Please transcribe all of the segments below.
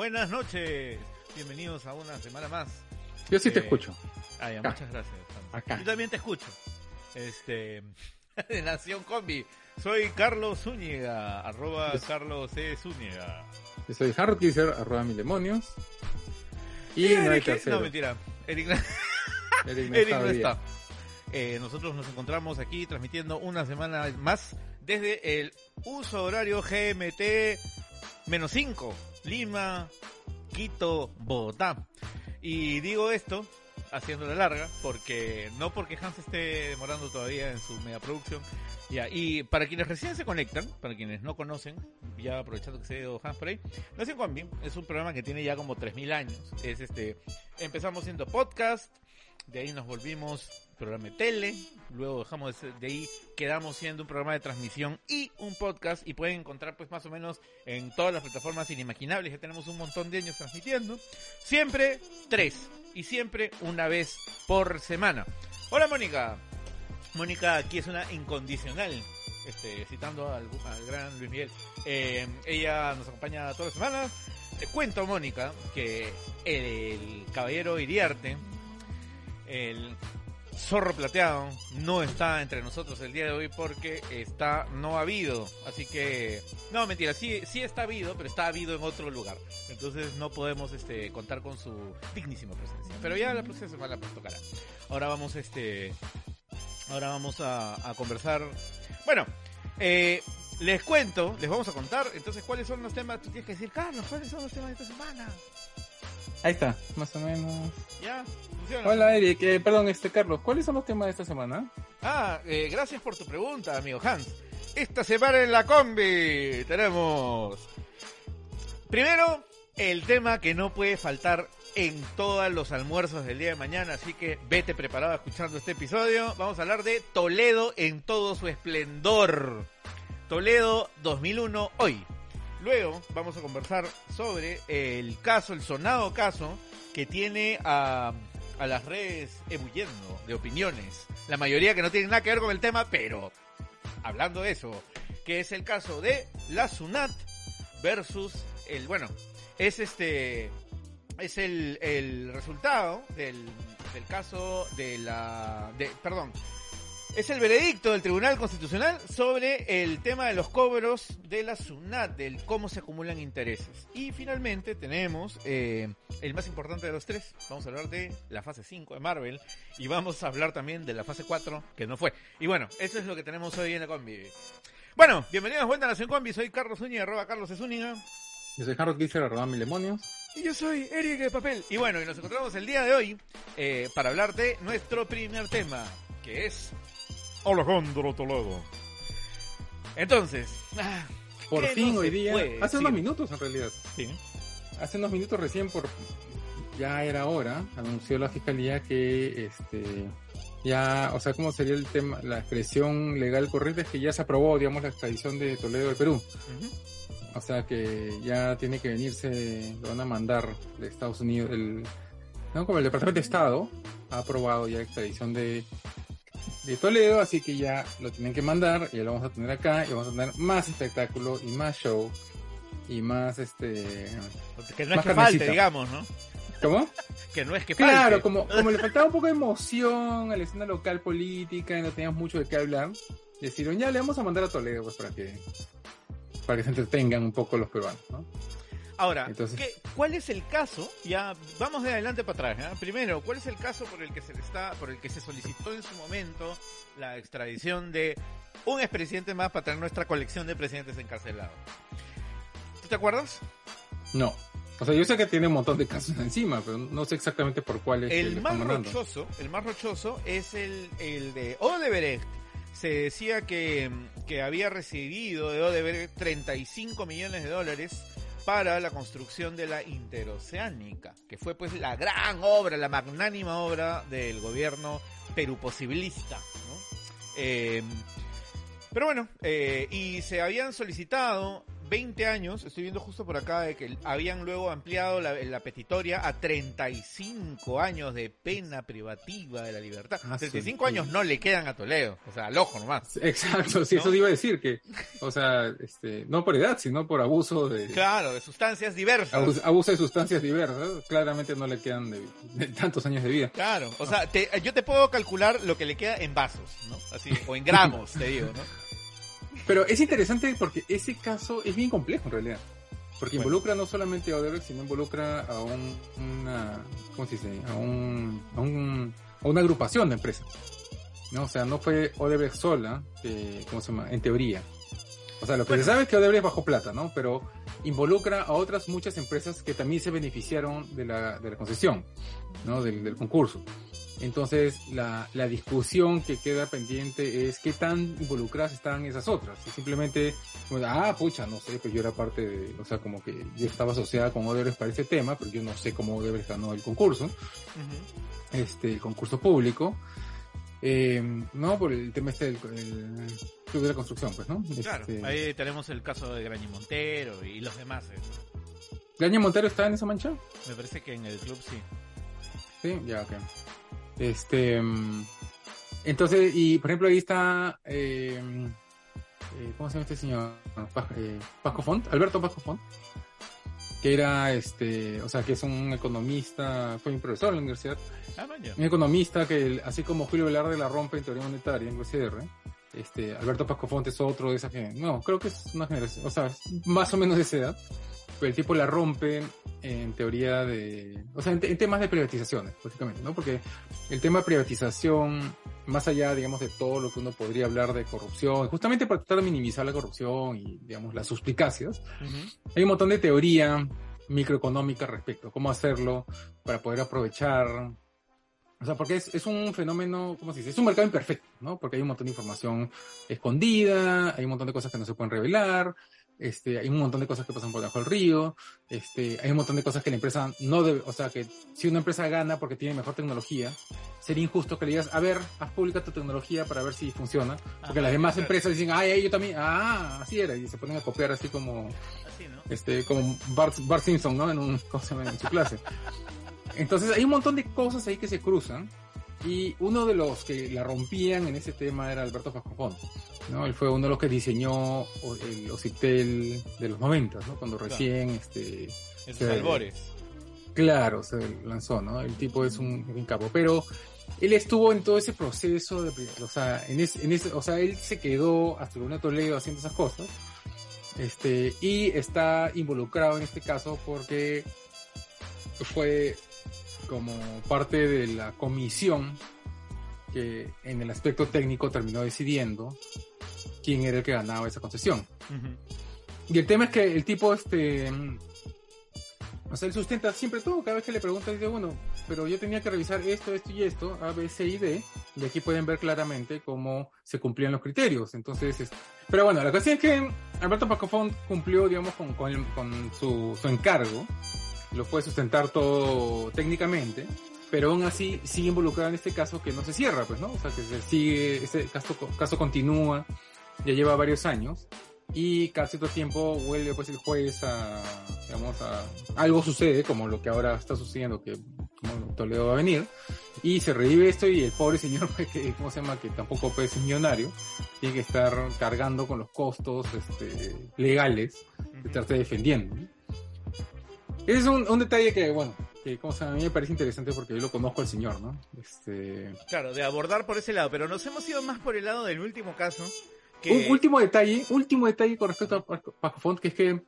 Buenas noches. Bienvenidos a una semana más. Yo sí te Eh, escucho. Ah, ya, muchas gracias. Acá. Yo también te escucho. Este, de Nación Combi. Soy Carlos Zúñiga, arroba. Carlos C. Zúñiga. Yo soy Harold Kisser, arroba mil demonios. Y no hay Eric- tercero. No, mentira. Eric, Eric no Eric está. Eh, nosotros nos encontramos aquí transmitiendo una semana más desde el uso horario GMT menos 5, Lima, Quito, Bogotá. Y digo esto haciendo la larga porque no porque Hans esté demorando todavía en su megaproducción. Ya, y para quienes recién se conectan, para quienes no conocen, ya aprovechando que se ido Hans por ahí, Nación Combi es un programa que tiene ya como 3000 años. Es este, empezamos siendo podcast, de ahí nos volvimos programa de tele, luego dejamos de, ahí, quedamos siendo un programa de transmisión y un podcast. Y pueden encontrar pues más o menos en todas las plataformas inimaginables, ya tenemos un montón de años transmitiendo, siempre tres y siempre una vez por semana. Hola Mónica, Mónica aquí es una incondicional, este, citando al, gran Luis Miguel, Eh, ella nos acompaña todas las semanas, te cuento Mónica que el caballero Iriarte, el zorro plateado no está entre nosotros el día de hoy porque está no ha habido. Así que no mentira sí sí está habido pero está habido en otro lugar. Entonces no podemos este contar con su dignísima presencia. Pero ya la próxima semana pues tocará. Ahora vamos este ahora vamos a, a conversar. Bueno eh, les cuento les vamos a contar entonces cuáles son los temas tú tienes que decir Carlos cuáles son los temas de esta semana Ahí está, más o menos. ya funciona Hola Eric, eh, perdón, este Carlos, ¿cuáles son los temas de esta semana? Ah, eh, gracias por tu pregunta, amigo Hans. Esta semana en la combi tenemos... Primero, el tema que no puede faltar en todos los almuerzos del día de mañana, así que vete preparado escuchando este episodio. Vamos a hablar de Toledo en todo su esplendor. Toledo 2001 hoy. Luego vamos a conversar sobre el caso, el sonado caso que tiene a, a las redes ebulliendo de opiniones. La mayoría que no tienen nada que ver con el tema, pero hablando de eso, que es el caso de la SUNAT versus el, bueno, es este, es el, el resultado del, del caso de la, de, perdón, es el veredicto del Tribunal Constitucional sobre el tema de los cobros de la SUNAT, del cómo se acumulan intereses. Y finalmente tenemos eh, el más importante de los tres. Vamos a hablar de la fase 5 de Marvel y vamos a hablar también de la fase 4 que no fue. Y bueno, eso es lo que tenemos hoy en la combi. Bueno, bienvenidos a Vuelta a Nación Combi. Soy Carlos Zúñiga, arroba Carlos Zúñiga. Yo soy Harold Kisser, arroba mil demonios. Y yo soy Eric de Papel. Y bueno, y nos encontramos el día de hoy eh, para hablar de nuestro primer tema, que es Alejandro Toledo. Entonces, ah, Por ¿qué fin no hoy día, hace unos minutos en realidad, Sí. hace unos minutos recién por ya era hora, anunció la fiscalía que este ya, o sea, cómo sería el tema, la expresión legal correcta es que ya se aprobó, digamos, la extradición de Toledo del Perú. O sea que ya tiene que venirse, lo van a mandar de Estados Unidos, el, no, como el Departamento de Estado ha aprobado ya la extradición de, de Toledo, así que ya lo tienen que mandar, y ya lo vamos a tener acá, y vamos a tener más espectáculo y más show, y más este... Que no es Más que falte, digamos, ¿no? ¿Cómo? Que no es que falte. Claro, como, como le faltaba un poco de emoción a la escena local política y no teníamos mucho de qué hablar, decidieron ya le vamos a mandar a Toledo pues para que para que se entretengan un poco los peruanos, ¿no? Ahora, Entonces- ¿qué- ¿cuál es el caso? Ya vamos de adelante para atrás. ¿ya? Primero, ¿cuál es el caso por el que se le está, por el que se solicitó en su momento la extradición de un expresidente más para tener nuestra colección de presidentes encarcelados? ¿Tú te acuerdas? No. O sea, yo sé que tiene un montón de casos encima, pero no sé exactamente por cuál es. El más rochoso, el más rochoso es el, el de Odebrecht. Se decía que, que había recibido de Odebrecht 35 millones de dólares para la construcción de la interoceánica, que fue pues la gran obra, la magnánima obra del gobierno peruposibilista. Eh, pero bueno, eh, y se habían solicitado 20 años, estoy viendo justo por acá, de que habían luego ampliado la, la petitoria a 35 años de pena privativa de la libertad. Ah, 35 sí. años no le quedan a Toledo, o sea, al ojo nomás. Exacto, sí, ¿No? eso te iba a decir que, o sea, este, no por edad, sino por abuso de, Claro, de sustancias diversas. abuso, abuso de sustancias diversas, claramente no le quedan de, de tantos años de vida. Claro, o sea, te- yo te puedo calcular lo que le queda en vasos, ¿no? Así, o en gramos, te digo, ¿no? Pero es interesante porque ese caso es bien complejo en realidad. Porque Bueno. involucra no solamente a Odebrecht, sino involucra a un, una, ¿cómo se dice? A un, a un, a una agrupación de empresas. ¿no? O sea, no fue Odebrecht sola, que, ¿cómo se llama? En teoría. O sea, lo que Bueno. se sabe es que Odebrecht bajó plata, ¿no? Pero involucra a otras muchas empresas que también se beneficiaron de la, de la concesión, ¿no? Del, del concurso. Entonces, la, la discusión que queda pendiente es qué tan involucradas están esas otras. Y simplemente, ah, pucha, no sé, pues yo era parte de, o sea, como que yo estaba asociada con Odebrecht para ese tema, pero yo no sé cómo Odebrecht ganó el concurso, este, el concurso público. Eh, no, por el tema este del el club de la construcción, pues, ¿no? Claro, Este, ahí tenemos el caso de Grañi Montero y los demás. eh. ¿Graña Montero está en esa mancha? Me parece que en el club sí. Sí, ya, ok. Este, entonces, y por ejemplo ahí está, eh, eh, ¿cómo se llama este señor? Pa- eh, Pasco Font, Alberto Pasco Font, que era, este, o sea, que es un economista, fue un profesor en la universidad, Ah, un economista que, así como Julio Velarde la rompe en teoría monetaria en UCR, este, Alberto Pasco Font es otro de esa generación, no, creo que es una generación, o sea, más o menos de esa edad, el tipo la rompe en teoría de, o sea, en, en temas de privatizaciones, básicamente, ¿no? Porque el tema de privatización, más allá, digamos, de todo lo que uno podría hablar de corrupción, justamente para tratar de minimizar la corrupción y, digamos, las suspicacias, Ujú. hay un montón de teoría microeconómica respecto a cómo hacerlo para poder aprovechar. O sea, porque es, es un fenómeno, ¿cómo se dice? Es un mercado imperfecto, ¿no? Porque hay un montón de información escondida, hay un montón de cosas que no se pueden revelar, este, hay un montón de cosas que pasan por debajo del río, este, hay un montón de cosas que la empresa no debe, o sea, que si una empresa gana porque tiene mejor tecnología, sería injusto que le digas, a ver, haz pública tu tecnología para ver si funciona, porque Ajá, las demás claro. empresas dicen, ay, yo también, ah, así era, y se ponen a copiar así como, Así, ¿no? este, como Bart, Bart Simpson, ¿no? En, un, en su clase. Entonces hay un montón de cosas ahí que se cruzan y uno de los que la rompían en ese tema era Alberto Fascofón, ¿no? Él fue uno de los que diseñó el Ocitel de los 90, ¿no? Cuando Claro. recién, este, Esos Sí. albores. claro, se lanzó, ¿no? El tipo es un, un capo, pero él estuvo en todo ese proceso de, o sea, en ese, en ese, o sea, él se quedó hasta el 1 de Toledo haciendo esas cosas, este, y está involucrado en este caso porque fue como parte de la comisión que en el aspecto técnico terminó decidiendo quién era el que ganaba esa concesión. Ujú. Y el tema es que el tipo, este, o sea, él sustenta siempre todo. Cada vez que le preguntan, dice, bueno, pero yo tenía que revisar esto, esto y esto, A, B, C y D. Y aquí pueden ver claramente cómo se cumplían los criterios. Entonces, es- pero bueno, la cuestión es que Alberto Pacofón cumplió, digamos, con, con, con su, su encargo. Lo puede sustentar todo técnicamente. Pero aún así sigue involucrado en este caso que no se cierra, pues, ¿no? O sea, que se sigue, ese caso, caso continúa, ya lleva varios años y cada cierto tiempo vuelve pues el juez a, digamos, a, algo sucede, como lo que ahora está sucediendo, que como Toledo va a venir, y se revive esto y el pobre señor, que, ¿cómo se llama? Que tampoco puede ser millonario, tiene que estar cargando con los costos este, legales de estarse defendiendo. Es un, un detalle que, bueno, que como se llama, a mí me parece interesante porque yo lo conozco al señor, ¿no? Este, Claro, de abordar por ese lado, pero nos hemos ido más por el lado del último caso. Que... Un último detalle, último detalle con respecto a Paco Font, que es que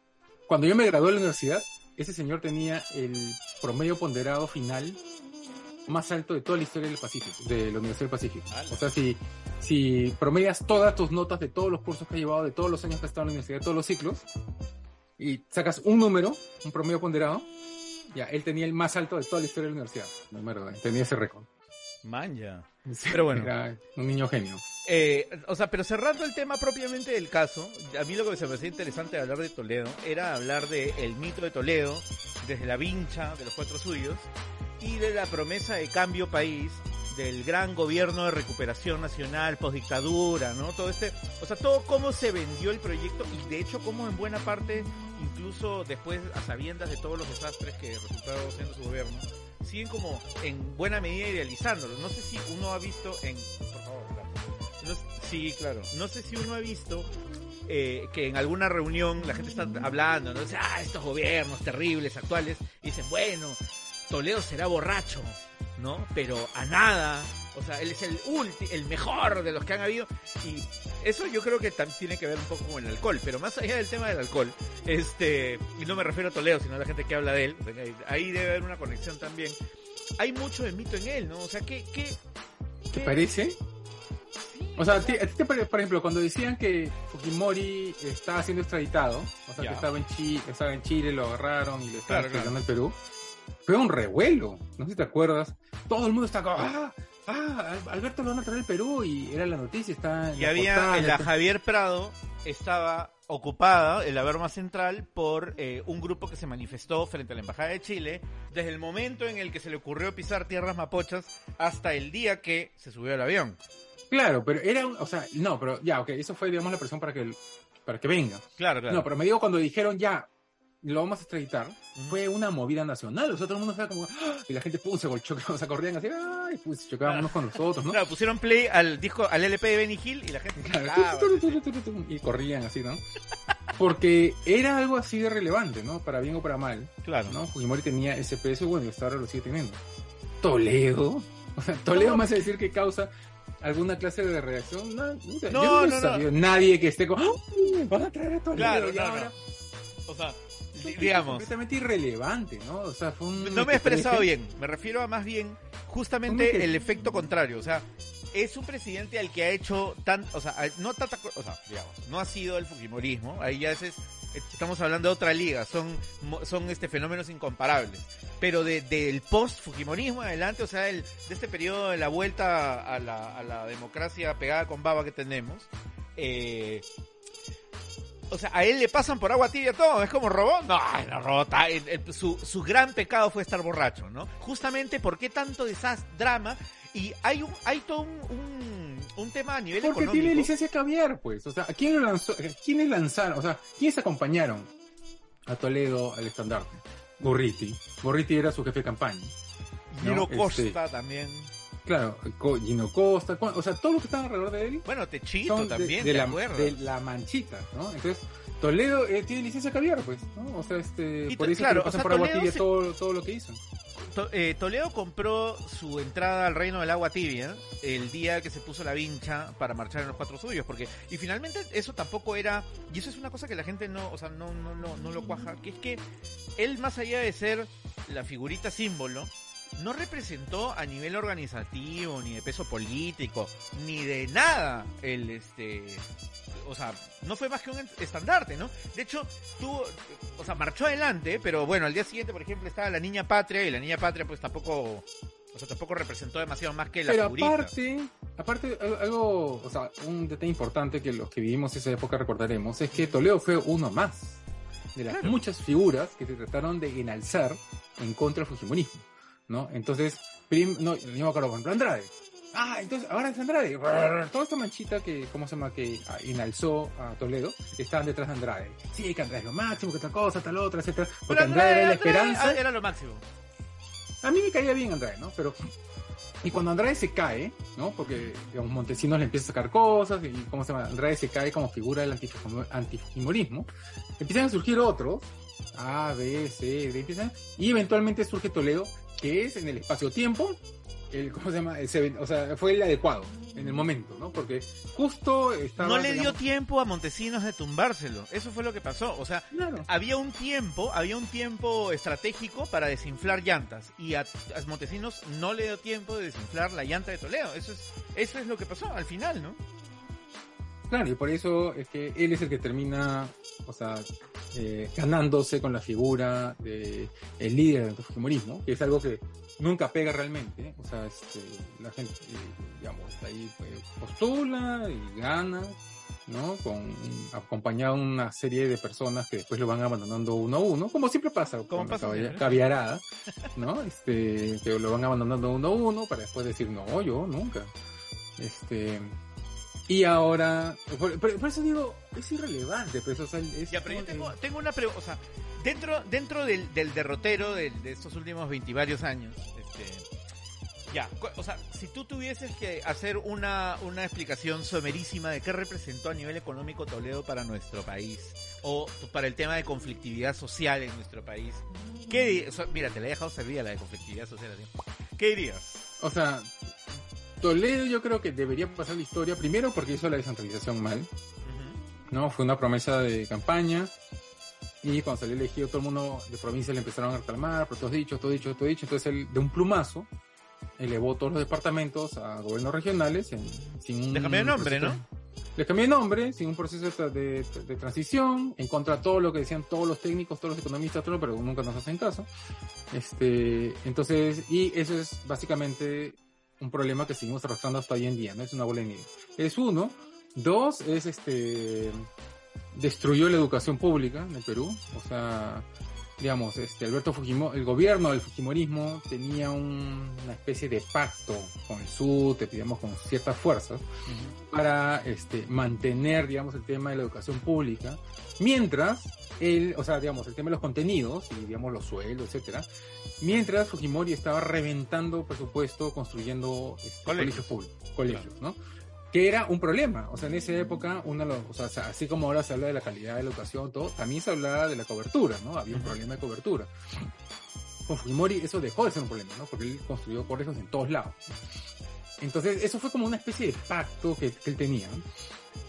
cuando yo me gradué de la universidad, ese señor tenía el promedio ponderado final más alto de toda la historia del Pacífico, de la Universidad del Pacífico. ¡Hala! O sea, si, si promedias todas tus notas de todos los cursos que has llevado, de todos los años que has estado en la universidad, de todos los ciclos, y sacas un número, un promedio ponderado, ya, él tenía el más alto de toda la historia de la universidad. Número, tenía ese récord. Manja. Sí, Pero bueno. Era un niño genio. Eh, o sea, pero cerrando el tema propiamente del caso, a mí lo que se me hacía interesante de hablar de Toledo era hablar de el mito de Toledo, desde la vincha de los cuatro suyos, y de la promesa de cambio país, del gran gobierno de recuperación nacional, postdictadura, ¿no? Todo este, o sea, todo cómo se vendió el proyecto y de hecho cómo en buena parte, incluso después a sabiendas de todos los desastres que resultaron siendo su gobierno, siguen como en buena medida idealizándolo. No sé si uno ha visto en, por favor. No sé- sí, claro. No sé si uno ha visto eh, que en alguna reunión la gente está hablando, ¿no? Dice, ah, estos gobiernos terribles actuales, y dicen, bueno, Toledo será borracho, ¿no? Pero a nada. O sea, él es el ulti, el mejor de los que han habido. Y eso yo creo que también tiene que ver un poco con el alcohol. Pero más allá del tema del alcohol, este, y no me refiero a Toledo, sino a la gente que habla de él, porque ahí- debe haber una conexión también. Hay mucho de mito en él, ¿no? O sea, ¿qué, qué, ¿Te qué- parece? Sí, O sea, ¿a ti, te por ejemplo, cuando decían que Fujimori estaba siendo extraditado, o sea, Ya. que estaba en, Chile, estaba en Chile, lo agarraron y lo estaban Claro, extraditando al Perú, fue un revuelo, no sé si te acuerdas. Todo el mundo está como, ah, ah, Al- Alberto lo van a traer al Perú y era la noticia, está en Y la había portada, en la está- Javier Prado estaba ocupada en la Berma Central por eh, un grupo que se manifestó frente a la Embajada de Chile desde el momento en el que se le ocurrió pisar tierras mapochas hasta el día que se subió al avión. Claro, pero era, un- o sea, no, pero ya, ok, eso fue, digamos, la presión para que, para que venga. Claro, claro. No, pero me digo cuando dijeron ya, lo vamos a extraditar, fue una movida nacional, o sea, todo el mundo estaba como, ¡ah! y la gente pum, se golchó, o sea, corrían así, ay, pues se chocaban unos con los otros, ¿no? Claro, pusieron play al disco, al LP de Benny Hill y la gente Claro, y corrían así, ¿no? Porque era algo así de relevante, ¿no? Para bien o para mal, Claro. ¿no? Fujimori tenía ese peso, bueno, y hasta ahora lo sigue teniendo. Toledo, o sea, Toledo más a decir que causa alguna clase de reacción, no, no, sé, No, yo no, no, no. nadie que esté como, ¡ah! van a traer a Toledo, Claro, y ahora... O sea, Digamos, completamente irrelevante, ¿no? O sea, fue un... no me he expresado bien. Me refiero a más bien justamente el efecto contrario. O sea, es un presidente al que ha hecho tan, o sea, no tanta, o sea, digamos, no ha sido el Fujimorismo. Ahí ya es, es- estamos hablando de otra liga. Son, son este fenómenos incomparables. Pero de, del post Fujimorismo adelante, o sea, el, de este periodo de la vuelta a la, a la democracia pegada con baba que tenemos, eh, o sea, a él le pasan por agua tibia todo, es como robó. No, no robó. ta- el- el- su, su gran pecado fue estar borracho, ¿no? Justamente, ¿por qué tanto desastre, drama? Y hay un, hay todo un, un, un tema a nivel Porque económico. tiene licencia caviar, pues. O sea, ¿a quién lo lanzó? ¿Quiénes lanzaron? O sea, ¿quiénes acompañaron a Toledo al estandarte? Gorriti. Gorriti era su jefe de campaña. ¿no? Costa Este, también. Claro, Gino Costa. O sea, todos los que estaban alrededor de él Bueno, Techito son de- también, de, ¿te la, de la manchita, ¿no? Entonces, Toledo eh, tiene licencia caviar, pues, ¿no? O sea, este, Y por eso claro, que o sea, por agua tibia se- todo, todo lo que hizo. To- eh, Toledo compró su entrada al reino del agua tibia el día que se puso la vincha para marchar en los cuatro suyos, porque y finalmente eso tampoco era y eso es una cosa que la gente no, o sea, no no no, no lo cuaja, que es que él más allá de ser la figurita símbolo no representó a nivel organizativo ni de peso político ni de nada el este o sea, no fue más que un estandarte, ¿no? De hecho, tuvo, o sea, marchó adelante, pero bueno, al día siguiente, por ejemplo, estaba la niña patria y la niña patria pues tampoco, o sea, tampoco representó demasiado más que la Pero figurita. aparte, aparte algo- o sea, un detalle importante que los que vivimos esa época recordaremos es que Toledo fue uno más de las Claro. muchas figuras que se trataron de enalzar en contra del fujimorismo, ¿no? Entonces, prim- no, yo me acuerdo, por ejemplo, Andrade. Ah, entonces ahora es Andrade. Toda esta manchita que, ¿cómo se llama? Que ah, enalzó a Toledo, estaban detrás de Andrade. Sí, que Andrade es lo máximo, que tal cosa, tal otra, etcétera. Porque Andrade era la Andrade esperanza. era lo máximo. A mí me caía bien Andrade, ¿no? Pero. Y cuando Andrade se cae, ¿no? Porque, digamos, Montesinos le empieza a sacar cosas, y ¿cómo se llama? Andrade se cae como figura del antifujimo- antifujimorismo. Empiezan a surgir otros, A, B, C, D, y eventualmente surge Toledo, que es en el espacio-tiempo, el, ¿cómo se llama? El o sea, fue el adecuado, en el momento, ¿no? Porque justo estaba. No le dio digamos, tiempo a Montesinos de tumbárselo. Eso fue lo que pasó. O sea, Claro. había un tiempo, había un tiempo estratégico para desinflar llantas y a, a Montesinos no le dio tiempo de desinflar la llanta de Toledo. Eso es, eso es lo que pasó al final, ¿no? Claro, y por eso es que él es el que termina, o sea, eh, ganándose con la figura de el líder del fujimorismo, que es algo que nunca pega realmente, o sea, este, la gente, eh, digamos, ahí pues, postula y gana, ¿no? Con, acompañado de una serie de personas que después lo van abandonando uno a uno, como siempre pasa Como con la pasa caviarada, ¿no? Este, que lo van abandonando uno a uno para después decir, no, yo nunca. Este, y ahora, por, por- por eso digo, es irrelevante, pues, o sea, es Ya, pero yo tengo, tengo una pregunta, o sea, dentro, dentro del, del derrotero del- de estos últimos 20 varios años, este, ya, o sea, si tú tuvieses que hacer una, una explicación somerísima de qué representó a nivel económico Toledo para nuestro país, o para el tema de conflictividad social en nuestro país, ¿qué o sea, mira, te la he dejado servida la de conflictividad social. ¿qué dirías? O sea, Toledo yo creo que debería pasar la historia, primero porque hizo la descentralización mal. ¿no? Fue una promesa de campaña y cuando salió elegido todo el mundo de provincia le empezaron a reclamar, pero todo dicho, todo dicho, todo dicho, entonces él de un plumazo elevó todos los departamentos a gobiernos regionales en- sin un Le cambió de nombre, proceso- ¿no? Le cambió de nombre, sin un proceso de, de- de transición, en contra de todo lo que decían todos los técnicos, todos los economistas, todo, pero nunca nos hacen caso. Este, entonces, y eso es básicamente un problema que seguimos arrastrando hasta hoy en día, ¿no? Es una bola de nieve. Es uno. Dos, es este, destruyó la educación pública en el Perú, o sea, digamos, este Alberto Fujimori, el gobierno del Fujimorismo tenía un- una especie de pacto con el SUTE, digamos, con ciertas fuerzas, para este, mantener, digamos, el tema de la educación pública, mientras el, o sea, digamos, el tema de los contenidos y, digamos, los sueldos, etcétera, mientras Fujimori estaba reventando presupuesto construyendo este, Colegios. colegios públicos, colegios, ¿no? Que era un problema, o sea, en esa época, uno los, o sea, así como ahora se habla de la calidad de la educación, todo, también se hablaba de la cobertura, ¿no? Había un problema de cobertura. Con Fujimori eso dejó de ser un problema, ¿no? Porque él construyó colegios en todos lados. Entonces, eso fue como una especie de pacto que, que él tenía.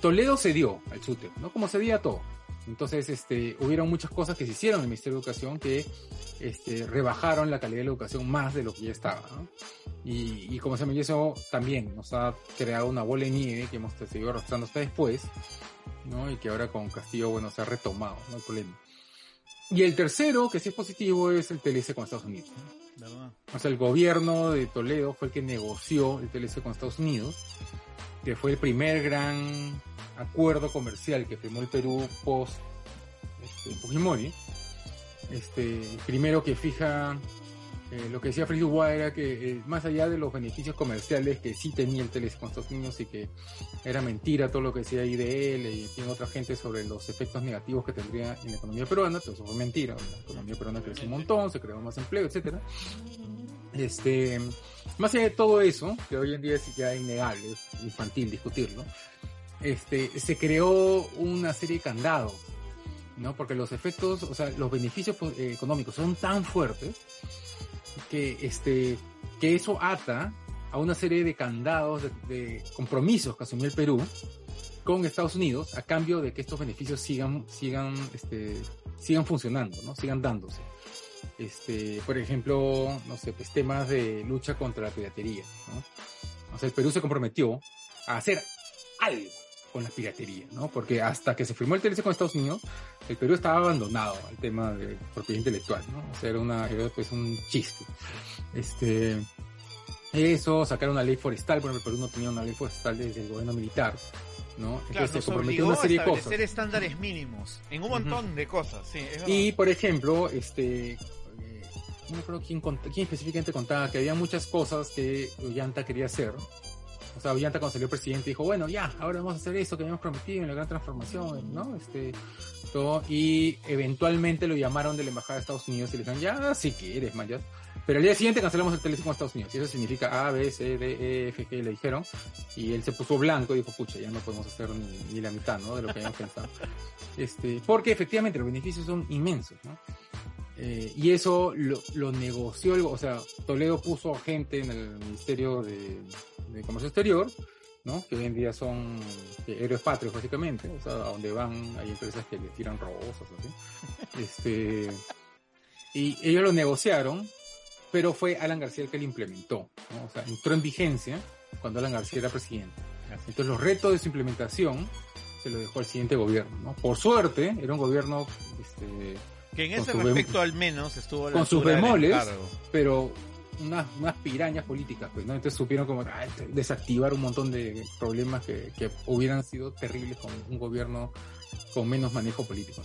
Toledo cedió al SUTE, ¿no? Como cedía a todo. Entonces, este, hubieron muchas cosas que se hicieron en el Ministerio de Educación que este, rebajaron la calidad de la educación más de lo que ya estaba, ¿no? Y, y como se me dice, eso también nos ha creado una bola de nieve que hemos seguido arrastrando hasta después, ¿no? Y que ahora con Castillo, bueno, se ha retomado, ¿no? El problema. Y el tercero, que sí es positivo, es el TLC con Estados Unidos. ¿no? O sea, el gobierno de Toledo fue el que negoció el TLC con Estados Unidos, que fue el primer gran acuerdo comercial que firmó el Perú post este, Fujimori. Este, primero que fija eh, lo que decía Fritz era que eh, más allá de los beneficios comerciales que sí tenía el TLC con Estados Unidos y que era mentira todo lo que decía IDL y otra gente sobre los efectos negativos que tendría en la economía peruana, todo eso fue mentira, la economía peruana creció un montón, se creó más empleo, etcétera. Este, más allá de todo eso, que hoy en día es ya innegable, es infantil discutirlo, este, se creó una serie de candados, ¿no? Porque los efectos, o sea, los beneficios pues, eh, económicos son tan fuertes que, este, que eso ata a una serie de candados, de, de compromisos que asumió el Perú con Estados Unidos a cambio de que estos beneficios sigan, sigan, este, sigan funcionando, ¿no? Sigan dándose. Este, por ejemplo, no sé, pues temas de lucha contra la piratería, ¿no? O sea, el Perú se comprometió a hacer algo con la piratería, ¿no? Porque hasta que se firmó el TLC con Estados Unidos, el Perú estaba abandonado al tema de propiedad intelectual, ¿no? O sea, era una, era pues un chiste. Este, eso, sacar una ley forestal, porque el Perú no tenía una ley forestal desde el gobierno militar, ¿no? Claro, Entonces nos se comprometió una serie de cosas. estándares mínimos en un montón de cosas, sí, es. Y, por ejemplo, este, eh, no me acuerdo quién, quién específicamente contaba que había muchas cosas que Ollanta quería hacer. O sea, Ollanta cuando salió presidente dijo, bueno, ya, ahora vamos a hacer eso que habíamos prometido en la gran transformación, ¿no? Este, todo, y eventualmente lo llamaron de la embajada de Estados Unidos y le dijeron, ya, si quieres, man, ya. Pero al día siguiente cancelamos el teléfono con Estados Unidos. Y eso significa A, B, C, D, E, F, G, le dijeron. Y él se puso blanco y dijo, pucha, ya no podemos hacer ni, ni la mitad, ¿no? De lo que habíamos pensado. Este, porque efectivamente los beneficios son inmensos, ¿no? Eh, y eso lo, lo negoció, o sea, Toledo puso gente en el Ministerio de, de Comercio Exterior, ¿no? Que hoy en día son eh, héroes patrios, básicamente, o sea, a donde van hay empresas que le tiran rosas, así. Este, y ellos lo negociaron, pero fue Alan García el que lo implementó, ¿no? O sea, entró en vigencia cuando Alan García era presidente. Entonces los retos de su implementación se lo dejó al siguiente gobierno, ¿no? Por suerte, era un gobierno este, Que en ese respecto al menos estuvo a la con sus bemoles, pero unas, unas pirañas políticas, pues, ¿no? Entonces supieron como ah, desactivar un montón de problemas que, que hubieran sido terribles con un gobierno con menos manejo político.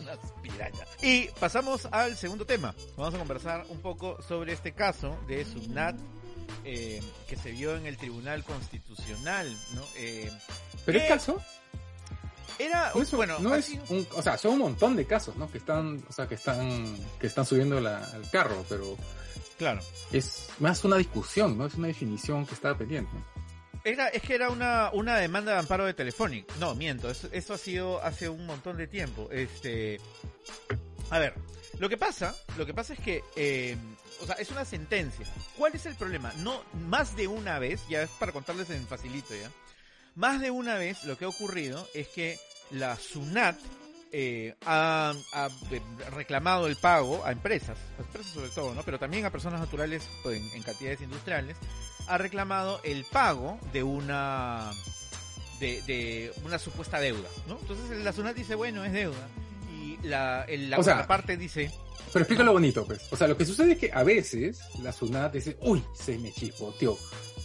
Unas pirañas. Y pasamos al segundo tema. Vamos a conversar un poco sobre este caso de Subnat eh, que se vio en el Tribunal Constitucional, ¿no? Eh, Pero el caso era, no es, bueno, no ha es sido- un, o sea, son un montón de casos, ¿no? Que están, o sea, que están, que están subiendo la, al carro, pero claro. es más una discusión, ¿no? Es una definición que estaba pendiente. Era, es que era una, una demanda de amparo de Telefónica. No, miento, eso, eso ha sido hace un montón de tiempo. Este, a ver, lo que pasa, lo que pasa es que, eh, o sea, es una sentencia. ¿Cuál es el problema? No, más de una vez, ya es para contarles en facilito ya, más de una vez lo que ha ocurrido es que la SUNAT eh, ha, ha, eh, reclamado el pago a empresas, a empresas sobre todo, ¿no? Pero también a personas naturales en, en cantidades industriales, ha reclamado el pago de una de, de una supuesta deuda, ¿no? Entonces la SUNAT dice, bueno, es deuda. Y la, el- la O sea, otra parte dice, Pero explica lo bonito, pues. O sea, lo que sucede es que a veces la SUNAT dice, uy, se me chispoteó.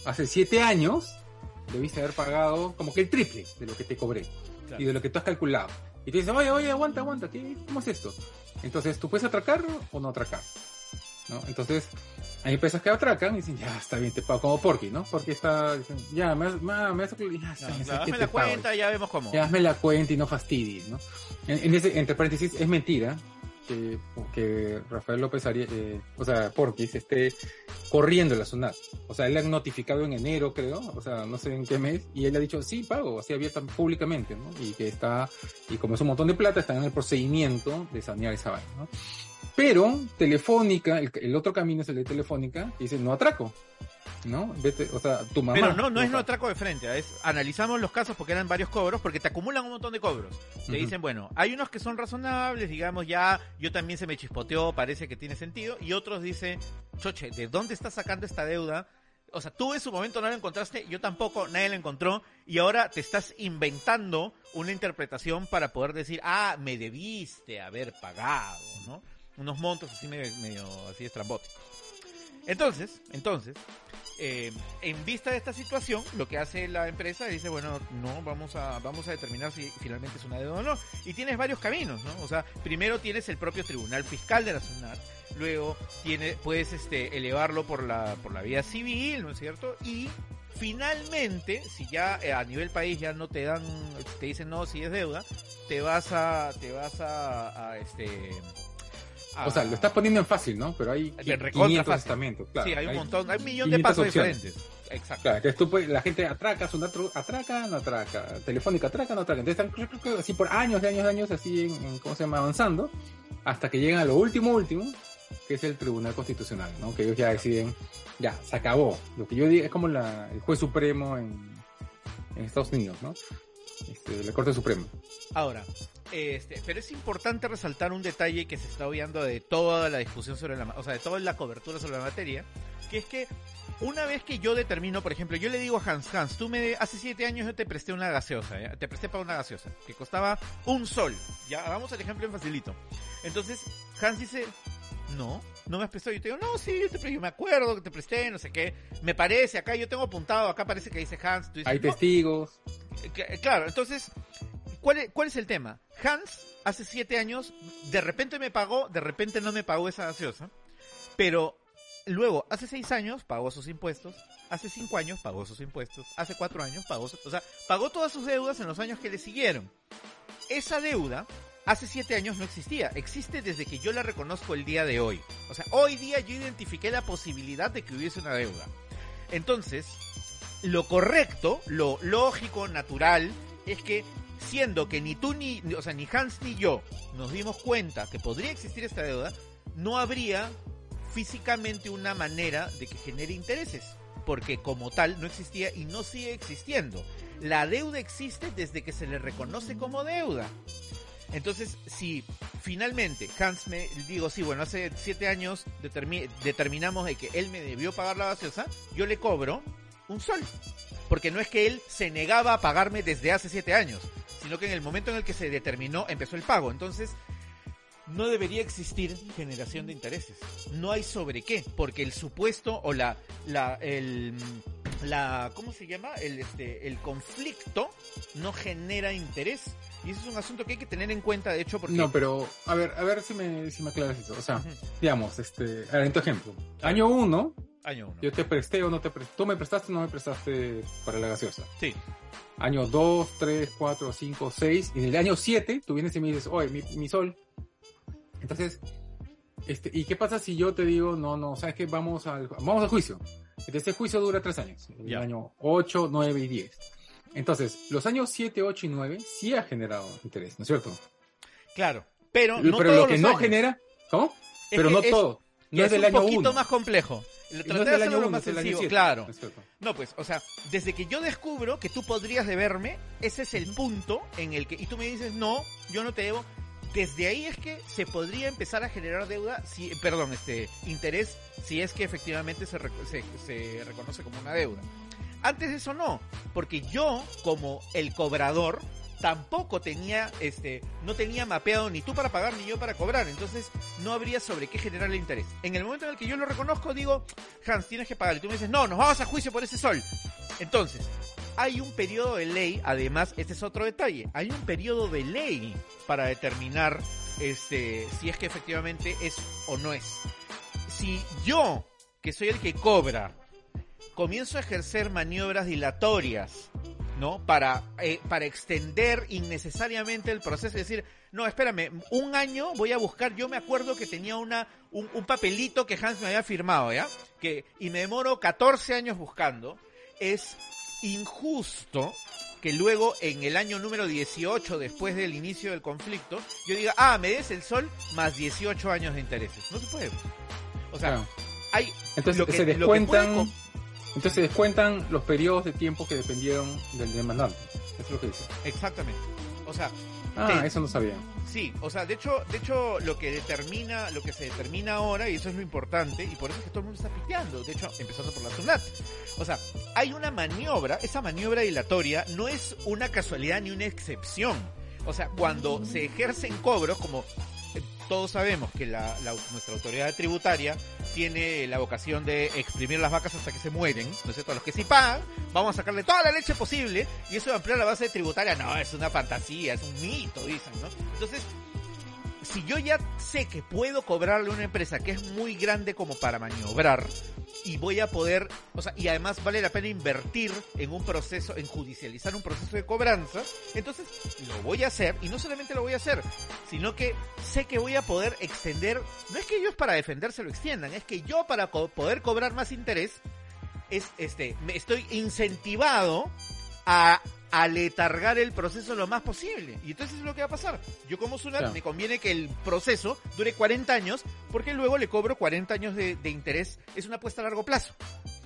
Hace siete años debiste haber pagado como que el triple de lo que te cobré Claro. y de lo que tú has calculado. Y te dice, oye, oye, aguanta, aguanta, ¿qué, ¿cómo es esto? Entonces, ¿tú puedes atracar o no atracar? ¿No? Entonces, hay empresas que atracan y dicen, ya, está bien, te pago como Porky, ¿no? Porque está, dicen, ya, me, has- me, me has- ya, está "No, claro, ¿qué hazme la pago?". cuenta, ya vemos cómo. Ya hazme la cuenta y no fastidies, ¿no? En, en ese, entre paréntesis, es mentira que, que Rafael López Arias, eh, o sea, Porquis, esté corriendo la SUNAT. O sea, él le han notificado en enero, creo, o sea, no sé en qué mes, y él ha dicho, sí, pago, así abierta públicamente, ¿no? Y que está, y como es un montón de plata, está en el procedimiento de sanear esa vaina, ¿no? Pero Telefónica, el, el otro camino es el de Telefónica, y dice, no atraco, ¿no? Vete, o sea, tu mamá. Pero no, no es no atraco de frente, es analizamos los casos porque eran varios cobros, porque te acumulan un montón de cobros. Te dicen, bueno, hay unos que son razonables, digamos, ya yo también se me chispoteó, parece que tiene sentido, y otros dicen, choche, ¿de dónde estás sacando esta deuda? O sea, tú en su momento no la encontraste, yo tampoco, nadie la encontró, y ahora te estás inventando una interpretación para poder decir, ah, me debiste haber pagado, ¿no? Unos montos así medio, medio así estrambóticos. Entonces, entonces, eh, en vista de esta situación, lo que hace la empresa dice, bueno, no, vamos a, vamos a determinar si finalmente es una deuda o no. Y tienes varios caminos, ¿no? O sea, primero tienes el propio tribunal fiscal de la SUNAT, luego tiene, puedes este, elevarlo por la, por la vía civil, ¿no es cierto? Y finalmente, si ya eh, a nivel país ya no te dan, te dicen no, si es deuda, te vas a, te vas a, a, este, a- O sea, lo estás poniendo en fácil, ¿no? Pero hay De 500 recontra fácil. estamentos, claro. sí, hay un montón, hay un millón de 500 pasos opciones. diferentes. Exacto. Claro, entonces tú la gente atraca, Sunat atraca, no atraca, Telefónica atraca, no atraca. Entonces están así por años, de años, de años, así en, ¿cómo se llama? Avanzando, hasta que llegan a lo último, último, que es el Tribunal Constitucional, ¿no? Que ellos ya deciden, ya, se acabó. Lo que yo digo es como la, el juez supremo en, en Estados Unidos, ¿no? Este, la Corte Suprema. Ahora, este, pero es importante resaltar un detalle que se está obviando de toda la discusión sobre la, o sea, de toda la cobertura sobre la materia, que es que una vez que yo determino, por ejemplo, yo le digo a Hans, Hans, tú me, hace siete años yo te presté una gaseosa, ¿ya? te presté para una gaseosa, que costaba un sol, ya, hagamos el ejemplo en facilito. Entonces, Hans dice, no, no me has prestado. Yo te digo, no, sí, yo, te, yo me acuerdo que te presté, no sé qué. Me parece, acá yo tengo apuntado, acá parece que dice Hans. Tú dices, Hay "No, testigos. que- Claro, entonces, ¿cuál es, ¿cuál el tema? Hans, hace siete años, de repente me pagó, de repente no me pagó esa gaseosa, pero luego, hace seis años, pagó sus impuestos, hace cinco años, pagó sus impuestos, hace cuatro años, pagó sus... O sea, pagó todas sus deudas en los años que le siguieron. Esa deuda, hace siete años no existía, existe desde que yo la reconozco el día de hoy. O sea, hoy día yo identifiqué la posibilidad de que hubiese una deuda. Entonces, lo correcto, lo lógico, natural, es que siendo que ni tú ni, o sea, ni Hans ni yo nos dimos cuenta que podría existir esta deuda, no habría físicamente una manera de que genere intereses, porque como tal no existía y no sigue existiendo. La deuda existe desde que se le reconoce como deuda. Entonces, si finalmente Hans me digo, sí, bueno, hace siete años determi- determinamos de que él me debió pagar la gaseosa, yo le cobro un sol. Porque no es que él se negaba a pagarme desde hace siete años, sino que en el momento en el que se determinó empezó el pago. Entonces, no debería existir generación de intereses. No hay sobre qué, porque el supuesto o la, la, el, la, ¿cómo se llama? El, este, el conflicto no genera interés. Y eso es un asunto que hay que tener en cuenta, de hecho, porque... No, pero, a ver, a ver si me, si me aclaras eso. O sea, digamos, este, a ver, en tu ejemplo, año uno, Año uno. yo te presté o no te presté, tú me prestaste o no me prestaste para la gaseosa. Sí. Año 2, 3, 4, 5, 6, y en el año 7 tú vienes y me dices, oye, mi, mi sol. Entonces, este, ¿y qué pasa si yo te digo, no, no, sabes que vamos al, vamos al juicio? Este juicio dura tres años, el Ya. año 8, 9 y 10. Entonces, los años 7, 8 y 9 sí ha generado interés, ¿no es cierto? Claro. Pero, no Pero lo todos que los no años. genera, ¿cómo? Es Pero no es- todo. No Ya es del un año poquito 1. más complejo. Lo traté de hacerlo lo 1, más sencillo, 7. claro. ¿no pues, o sea, desde que yo descubro que tú podrías deberme, ese es el punto en el que, y tú me dices, no, yo no te debo, desde ahí es que se podría empezar a generar deuda, si, perdón, este, interés, si es que efectivamente se, se, se reconoce como una deuda. Antes de eso no, porque yo, como el cobrador, tampoco tenía, este, no tenía mapeado ni tú para pagar ni yo para cobrar, entonces no habría sobre qué generar el interés. En el momento en el que yo lo reconozco, digo, Hans, tienes que pagar. Y tú me dices, no, nos vamos a juicio por ese sol. Entonces, hay un periodo de ley, además, este es otro detalle, hay un periodo de ley para determinar este, si es que efectivamente es o no es. Si yo, que soy el que cobra, comienzo a ejercer maniobras dilatorias, ¿no? Para, eh, para extender innecesariamente el proceso y decir, no, espérame, un año voy a buscar, yo me acuerdo que tenía una, un, un papelito que Hans me había firmado, ¿ya? Que, y me demoro 14 años buscando, es injusto que luego en el año número 18, después del inicio del conflicto, yo diga, ah, me des el sol más 18 años de intereses. No se puede. O sea, hay Entonces lo que- se lo que descuentan, puede entonces se descuentan los periodos de tiempo que dependieron del demandante. Eso es lo que dice. Exactamente. O sea, Ah, eso no sabía. sí, o sea, de hecho, de hecho, lo que determina, lo que se determina ahora, y eso es lo importante, y por eso es que todo el mundo está piteando, de hecho, empezando por la SUNAT. O sea, hay una maniobra, esa maniobra dilatoria no es una casualidad ni una excepción. O sea, cuando se ejercen cobros, como eh, todos sabemos que la, la- nuestra autoridad tributaria tiene la vocación de exprimir las vacas hasta que se mueren, ¿no es cierto? A los que sí pagan, vamos a sacarle toda la leche posible y eso de ampliar la base tributaria, no, es una fantasía, es un mito, dicen, ¿no? Entonces, si yo ya sé que puedo cobrarle a una empresa que es muy grande como para maniobrar y voy a poder, o sea, y además vale la pena invertir en un proceso, en judicializar un proceso de cobranza, entonces lo voy a hacer y no solamente lo voy a hacer, sino que sé que voy a poder extender, no es que ellos para defenderse lo extiendan, es que yo para poder cobrar más interés es este, me estoy incentivado a aletargar el proceso lo más posible. Y entonces es lo que va a pasar. Yo como Sunat Claro. me conviene que el proceso dure 40 años porque luego le cobro 40 años de, de interés. Es una apuesta a largo plazo.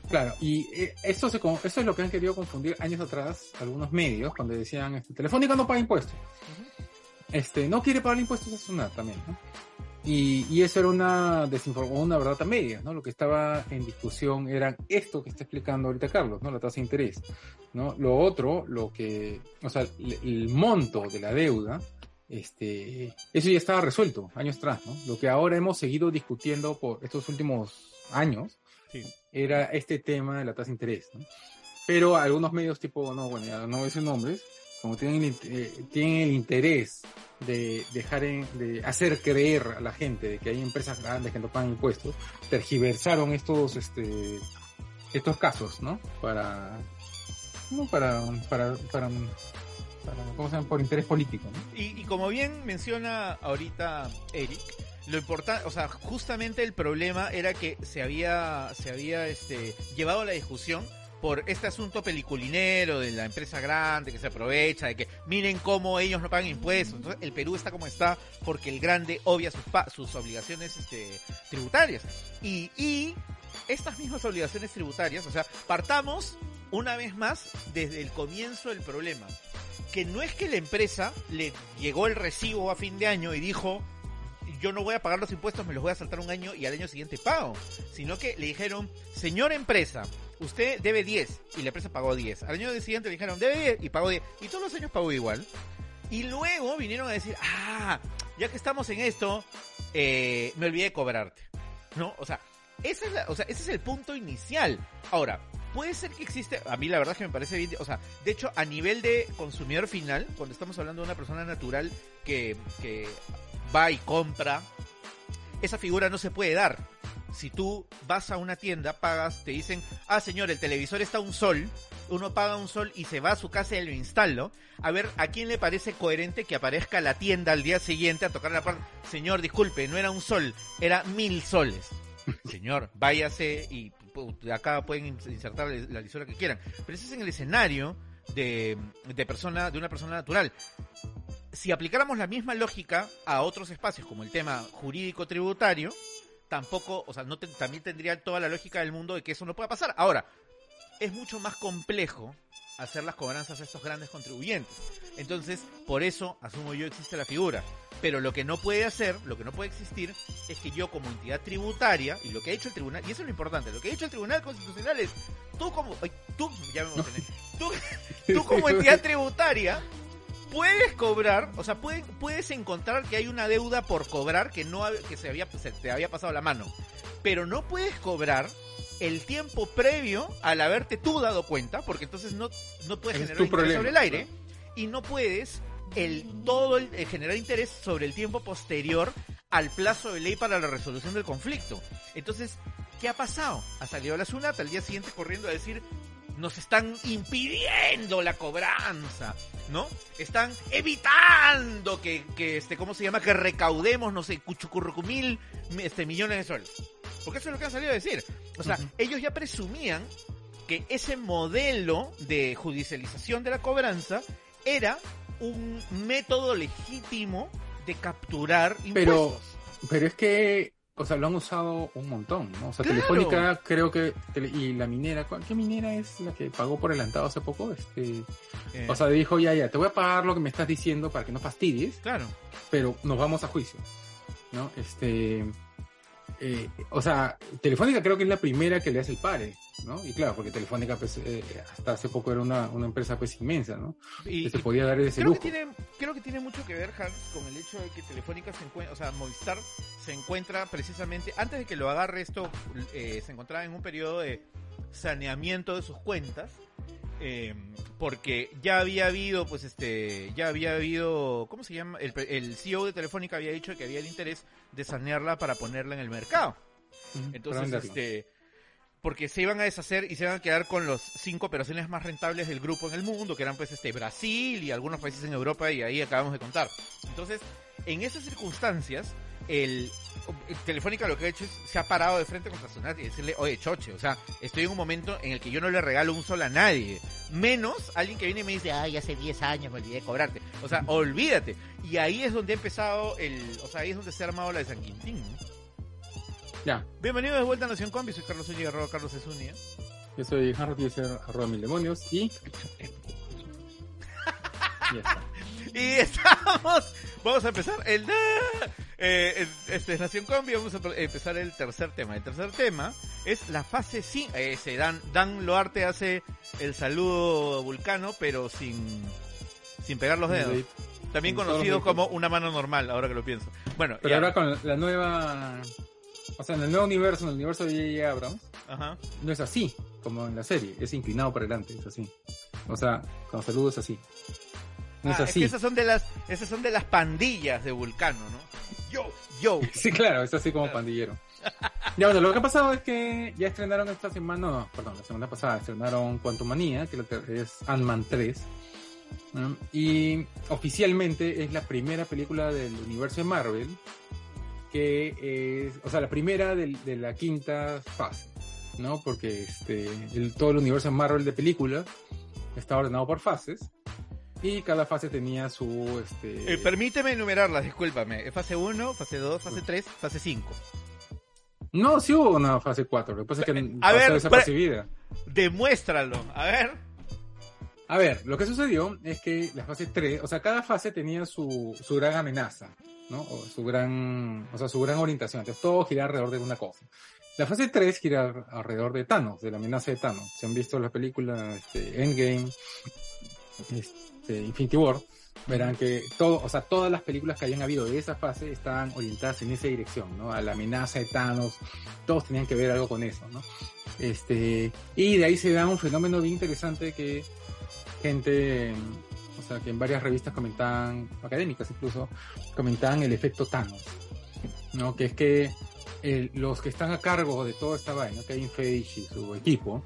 Claro, y eh, esto, se, con- esto es lo que han querido confundir años atrás algunos medios cuando decían, este, Telefónica no paga impuestos. Este, no quiere pagar impuestos a Sunat también, ¿no? Y, y eso era una desinformación, una verdad a medias, ¿no? Lo que estaba en discusión era esto que está explicando ahorita Carlos, ¿no? La tasa de interés, ¿no? Lo otro, lo que, o sea, el, el monto de la deuda, este, eso ya estaba resuelto años atrás, ¿no? Lo que ahora hemos seguido discutiendo por estos últimos años era este tema de la tasa de interés, ¿no? Pero algunos medios tipo, no, bueno, ya no voy a decir nombres, como tienen el, eh, tienen el interés de dejar en- de hacer creer a la gente de que hay empresas grandes que no pagan impuestos, tergiversaron estos, este, estos casos, ¿no? Para, no, para, para, para, para, ¿cómo se llama? Por interés político, ¿no? Y, y como bien menciona ahorita Eric, lo importante, o sea, justamente el problema era que se había, se había este, llevado la discusión por este asunto peliculinero de la empresa grande que se aprovecha, de que miren cómo ellos no pagan impuestos. Entonces, el Perú está como está porque el grande obvia sus, sus obligaciones este, tributarias. Y, y estas mismas obligaciones tributarias, o sea, partamos una vez más desde el comienzo del problema. Que no es que la empresa le llegó el recibo a fin de año y dijo, yo no voy a pagar los impuestos, me los voy a saltar un año y al año siguiente pago. Sino que le dijeron, señor empresa, usted debe 10 y la empresa pagó 10. Al año siguiente le dijeron, debe 10 y pagó 10. Y todos los años pagó igual. Y luego vinieron a decir, ah, ya que estamos en esto, eh, me olvidé de cobrarte. ¿No? O sea, esa o sea, ese es el punto inicial. Ahora, puede ser que existe, a mí la verdad es que me parece bien, o sea, de hecho, a nivel de consumidor final, cuando estamos hablando de una persona natural que va y compra, esa figura no se puede dar. Si tú vas a una tienda, pagas, te dicen, ah, señor, el televisor está a un sol, uno paga un sol y se va a su casa y lo instalo. A ver, ¿a quién le parece coherente que aparezca la tienda al día siguiente a tocar la puerta? Señor, disculpe, no era un sol, era mil soles. Señor, váyase y acá pueden insertar la lisura que quieran. Pero ese es en el escenario de, de persona, de una persona natural. Si aplicáramos la misma lógica a otros espacios, como el tema jurídico tributario, tampoco, o sea, no te- también tendría toda la lógica del mundo de que eso no pueda pasar. Ahora, es mucho más complejo hacer las cobranzas a estos grandes contribuyentes. Entonces, por eso, asumo yo, existe la figura. Pero lo que no puede hacer, lo que no puede existir, es que yo como entidad tributaria, y lo que ha hecho el tribunal, y eso es lo importante, lo que ha hecho el Tribunal Constitucional es, tú como, ay, tú, ya me emocioné, tú, tú como entidad tributaria, puedes cobrar, o sea, puedes, puedes encontrar que hay una deuda por cobrar que no que se había se te había pasado la mano, pero no puedes cobrar el tiempo previo al haberte tú dado cuenta, porque entonces no, no puedes es generar interés sobre el aire y no puedes el todo el, eh, generar interés sobre el tiempo posterior al plazo de ley para la resolución del conflicto. Entonces, ¿qué ha pasado? Ha salido la SUNAT al día siguiente corriendo a decir nos están impidiendo la cobranza, ¿no? Están evitando que, que este, ¿cómo se llama? Que recaudemos, no sé, cuchucurrucumil, este, millones de soles. Porque eso es lo que han salido a decir. O sea, ellos ya presumían que ese modelo de judicialización de la cobranza era un método legítimo de capturar Pero- impuestos. Pero es que, o sea, lo han usado un montón, ¿no? O sea, Claro. Telefónica creo que, y la minera, ¿cuál- ¿qué minera es la que pagó por adelantado hace poco? Este, Eh, o sea, dijo, ya, ya, te voy a pagar lo que me estás diciendo para que no fastidies, claro. pero nos vamos a juicio, ¿no? Este, eh, o sea, Telefónica creo que es la primera que le hace el pare, ¿no? Y claro, porque Telefónica pues, eh, hasta hace poco era una, una empresa pues inmensa, ¿no? Y, Que se y podía dar ese creo lujo. que tiene creo que tiene mucho que ver Hans con el hecho de que Telefónica se encuentra o sea Movistar se encuentra precisamente antes de que lo agarre esto eh, se encontraba en un periodo de saneamiento de sus cuentas eh, porque ya había habido pues este ya había habido cómo se llama el, el CEO de Telefónica había dicho que había el interés de sanearla para ponerla en el mercado. Entonces, este, porque se iban a deshacer y se iban a quedar con los cinco operaciones más rentables del grupo en el mundo, que eran pues este Brasil y algunos países en Europa y ahí acabamos de contar. Entonces, en esas circunstancias, el, el Telefónica lo que ha hecho es se ha parado de frente contra Sunat y decirle, oye, choche, o sea, estoy en un momento en el que yo no le regalo un sol a nadie, menos alguien que viene y me dice, ay, hace 10 años me olvidé de cobrarte. O sea, olvídate. Y ahí es donde ha empezado el, o sea, ahí es donde se ha armado la de San Quintín. ¿no? Ya, Bienvenido de vuelta a Nación Combi, soy Carlos Zúñiga, arroba Carlos Zúñiga. yo soy Harry User, arroba mil demonios, y... está. Y estamos, vamos a empezar el... Eh, este es Nación Combi, vamos a empezar el tercer tema. El tercer tema es la fase 5. Ese Dan, Dan Loarte hace el saludo vulcano, pero sin, sin pegar los dedos. También conocido como una mano normal, ahora que lo pienso. Bueno, Pero ya. ahora con la nueva... O sea, en el nuevo universo, en el universo de J.J. Abrams, Ajá. no es así, como en la serie, es inclinado para adelante, es así. O sea, con saludos así. No Ah, es así. que esas son de las, esas son de las pandillas de Vulcano, ¿no? Yo, yo. Sí, claro, es así como pandillero. Ya, bueno, lo que ha pasado es que ya estrenaron esta semana, no, perdón, la semana pasada estrenaron Quantum Manía, que es Ant-Man 3. ¿no? Y oficialmente es la primera película del universo de Marvel que es, o sea, la primera del- de, la quinta fase, ¿no? Porque este, el- todo el universo de Marvel de películas está ordenado por fases y cada fase tenía su, este, Eh, permíteme enumerarlas, discúlpame. Fase 1, fase 2, fase 3, fase 5. No, sí hubo una fase 4. Lo que pasa es que A pasó ver, desapercibida. Demuéstralo. A ver. A ver, lo que sucedió es que la fase 3, o sea, cada fase tenía su, su gran amenaza, ¿no? O su gran, o sea, su gran orientación. Entonces todo gira alrededor de una cosa. La fase 3 gira alrededor de Thanos, de la amenaza de Thanos. Se han visto las películas este, Endgame, este, Infinity War. verán que todo, o sea, todas las películas que hayan habido de esa fase estaban orientadas en esa dirección, ¿no? A la amenaza de Thanos, todos tenían que ver algo con eso, ¿no? Este, y de ahí se da un fenómeno bien interesante que gente, o sea, que en varias revistas comentaban, académicas incluso, comentaban el efecto Thanos, ¿no? Que es que los que están a cargo de toda esta vaina, Kevin Feige y su equipo,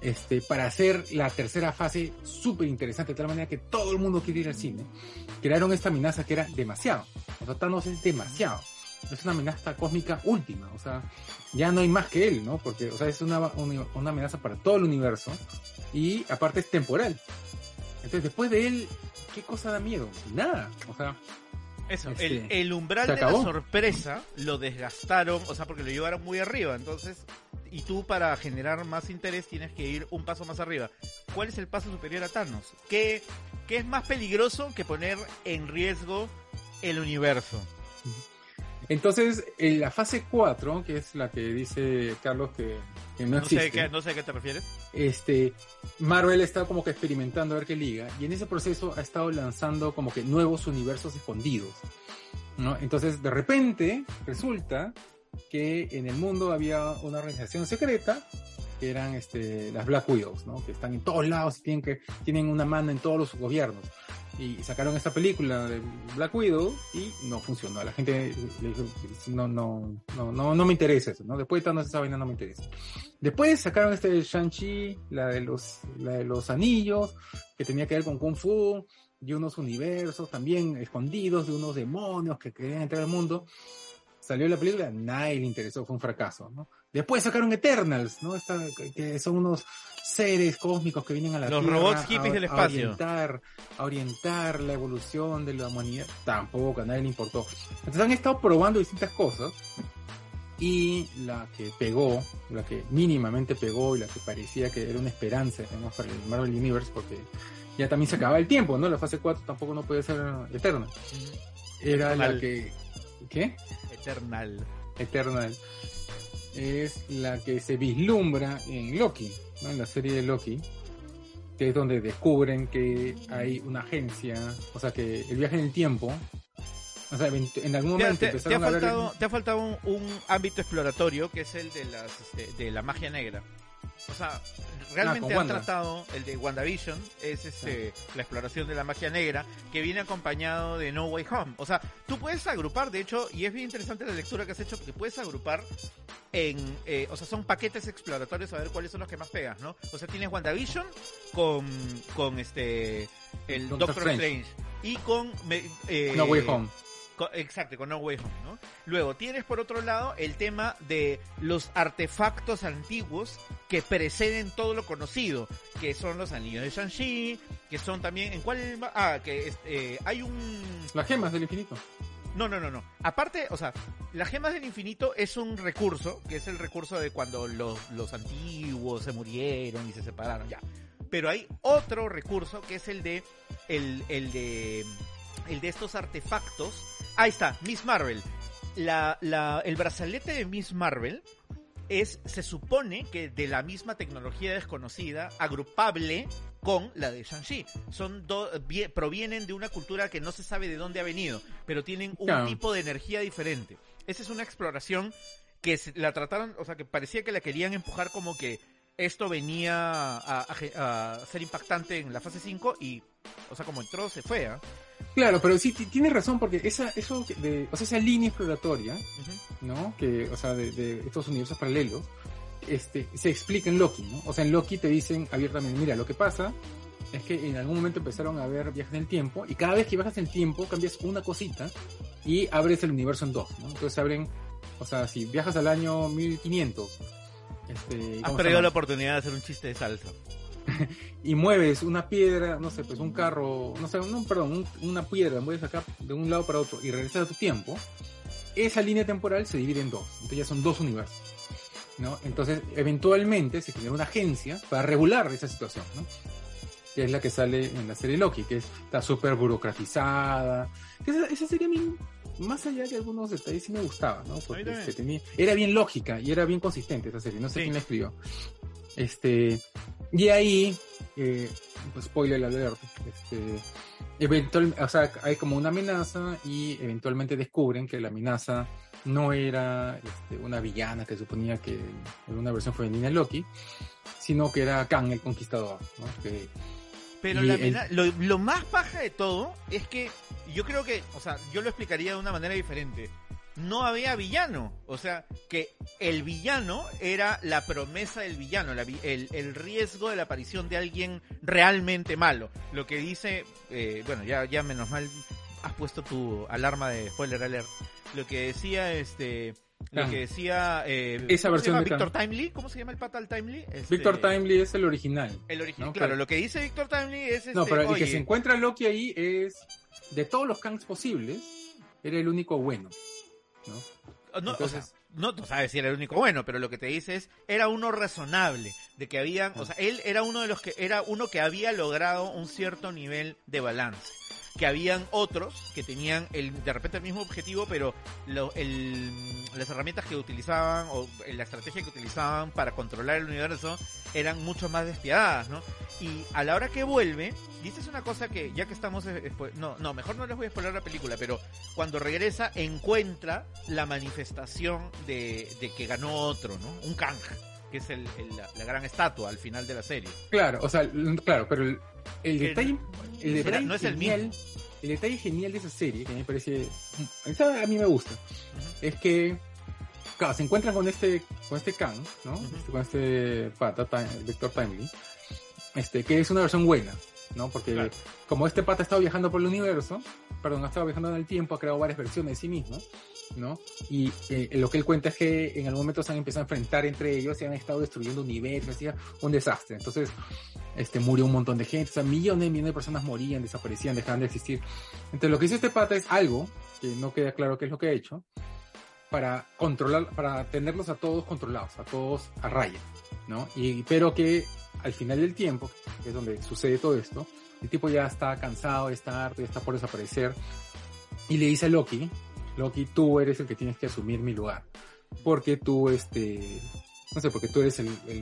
este, para hacer la tercera fase súper interesante, de tal manera que todo el mundo quiere ir al cine, crearon esta amenaza que era demasiado. O sea, Thanos es demasiado. Es una amenaza cósmica última. O sea, ya no hay más que él, ¿no? Porque, o sea, es una, una, una amenaza para todo el universo y aparte es temporal. Entonces, después de él, ¿qué cosa da miedo? Nada. O sea, Eso, Este, el, el umbral ¿se de la sorpresa lo desgastaron, o sea, porque lo llevaron muy arriba, entonces, y tú para generar más interés tienes que ir un paso más arriba. ¿Cuál es el paso superior a Thanos? ¿Qué, qué es más peligroso que poner en riesgo el universo? entonces en la fase 4, que es la que dice Carlos que, que no, No existe. sé, qué, no sé a qué te refieres. Este, Marvel está como que experimentando a ver qué liga, y en ese proceso ha estado lanzando como que nuevos universos escondidos, ¿no? Entonces, de repente, resulta que en el mundo había una organización secreta, que eran este, las Black Widows, ¿no? Que están en todos lados y tienen, que, tienen una mano en todos los gobiernos. Y sacaron esta película de Black Widow y no funcionó. La gente le dijo, no, no, no, no, no me interesa eso, ¿no? Después de Thanos esa vaina no me interesa. Después sacaron este Shang-Chi, la de los, la de los anillos, que tenía que ver con Kung Fu, y unos universos también escondidos de unos demonios que querían entrar al mundo. Salió la película, nadie le interesó, fue un fracaso, ¿no? Después sacaron Eternals, ¿no? Esta, que son unos seres cósmicos que vienen a la Los Tierra robots a- hippies del a espacio. orientar, a orientar la evolución de la humanidad. Tampoco, a nadie le importó. Entonces han estado probando distintas cosas y la que pegó, la que mínimamente pegó y la que parecía que era una esperanza digamos, para el Marvel Universe porque ya también se acababa el tiempo, ¿no? La fase 4 tampoco no puede ser eterna. Era la que... ¿Qué? Eternal. Eternal. Es la que se vislumbra en Loki, ¿no? En la serie de Loki, que es donde descubren que hay una agencia, o sea que el viaje en el tiempo, o sea, en algún momento te- te empezaron ha a ver... faltado, te ha faltado un, un ámbito exploratorio que es el de las este, de la magia negra. O sea, realmente con han Wanda. tratado el de WandaVision, es este, la exploración de la magia negra, que viene acompañado de No Way Home. O sea, tú puedes agrupar, de hecho, y es bien interesante la lectura que has hecho, porque puedes agrupar en, eh, o sea, son paquetes exploratorios a ver cuáles son los que más pegas, ¿no? O sea, tienes WandaVision con, con este, el Doctor Doctor, Strange. Strange. y con... eh, No Way Home. Exacto, con No Way Home, ¿no? Luego tienes por otro lado el tema de los artefactos antiguos que preceden todo lo conocido, que son los anillos de Shang-Chi, que son también, ¿en cuál? Ah, que eh, hay un... Las gemas del infinito. No, no, no, no. Aparte, o sea, las gemas del infinito es un recurso, que es el recurso de cuando los, los antiguos se murieron y se separaron, ya. Pero hay otro recurso que es el de, el, el de, el de estos artefactos. Ahí está, Miss Marvel. La, la, el brazalete de Miss Marvel es, se supone que de la misma tecnología desconocida, agrupable con la de Shang-Chi. Son do- vie- provienen de una cultura que no se sabe de dónde ha venido, pero tienen un tipo de energía diferente. Esa es una exploración que la trataron, o sea, que parecía que la querían empujar como que esto venía a, a ser impactante en la fase 5 y, o sea, como entró, se fue, ¿ah? Claro, pero sí, ti- tienes razón, porque esa, eso de, o sea, esa línea exploratoria. ¿no? Que, o sea, de, de estos universos paralelos, este, se explica en Loki, ¿no? O sea, en Loki te dicen abiertamente, mira, lo que pasa es que en algún momento empezaron a haber viajes en el tiempo, y cada vez que viajas en el tiempo cambias una cosita y abres el universo en dos, ¿no? Entonces abren, o sea, si viajas al año 1500, este, Has ¿cómo se perdido la oportunidad de hacer un chiste de salsa. y mueves una piedra, no sé, pues un carro, no sé, no, perdón, un- una piedra, mueves acá de un lado para otro y regresas a tu tiempo, esa línea temporal se divide en dos, entonces ya son dos universos, ¿no? Entonces, eventualmente se genera una agencia para regular esa situación, ¿no? Que es la que sale en la serie Loki, que es- está súper burocratizada. Esa, esa serie a mí, más allá de algunos detalles, sí me gustaba, ¿no? Porque este, tenía, era bien lógica y era bien consistente esa serie, no sé Sí. quién la escribió. Este, y ahí, eh, pues spoiler alert, este, eventual, o sea, hay como una amenaza y eventualmente descubren que la amenaza no era este, una villana que suponía que era una versión femenina de Loki, sino que era Kang el Conquistador, ¿no? Que, Pero la el- lo, lo más paja de todo es que yo creo que, o sea, yo lo explicaría de una manera diferente. No había villano, o sea, que el villano era la promesa del villano, la vi- el, el riesgo de la aparición de alguien realmente malo. Lo que dice, eh, bueno, ya, ya menos mal has puesto tu alarma de spoiler alert. Lo que decía, este, lo Kang. que decía, eh, Esa ¿cómo se versión de. Victor Timely, ¿cómo se llama el pata al Timely? Este, Victor Timely es el original. El original, ¿no? claro, Pero- lo que dice Victor Timely es este, No, pero el que se encuentra Loki ahí es, de todos los Kangs posibles, era el único bueno, ¿no? no, o entonces- sea, no, no sabes si era el único bueno, pero lo que te dice es, era uno razonable, de que habían, Ah. o sea, él era uno de los que, era uno que había logrado un cierto nivel de balance. Que habían otros que tenían el, de repente el mismo objetivo, pero lo- el, las herramientas que utilizaban o la estrategia que utilizaban para controlar el universo eran mucho más despiadadas, ¿no? Y a la hora que vuelve, y esta es una cosa que, ya que estamos, eh, spo- no, no, mejor no les voy a spoiler la película, pero cuando regresa encuentra la manifestación de, de que ganó otro, ¿no? Un Kang, que es el, el- la, la gran estatua al final de la serie. Claro, o sea, claro, pero el, detalle, el detalle no es el genial, el detalle genial de esa serie, que a mí me parece, a mí me gusta, es que, claro, se encuentran con este, con este Kang, ¿no? Este- con este pata, Victor Timely, este, que es una versión buena, ¿no? Porque Claro. como este pata ha estado viajando por el universo, perdón, ha estado viajando en el tiempo, ha creado varias versiones de sí mismo, ¿no? Y eh, lo que él cuenta es que en algún momento se han empezado a enfrentar entre ellos y han estado destruyendo universos, hacía un desastre. Entonces, este, murió un montón de gente, o sea, millones y millones de personas morían, desaparecían, dejaban de existir. Entonces, lo que hizo este pata es algo, que no queda claro qué es lo que ha hecho, para controlar, para tenerlos a todos controlados, a todos a raya, ¿no? Y, pero que al final del tiempo, que es donde sucede todo esto, el tipo ya está cansado, está harto, ya está por desaparecer, y le dice a Loki, Loki, tú eres el que tienes que asumir mi lugar, porque tú, este, no sé, porque tú eres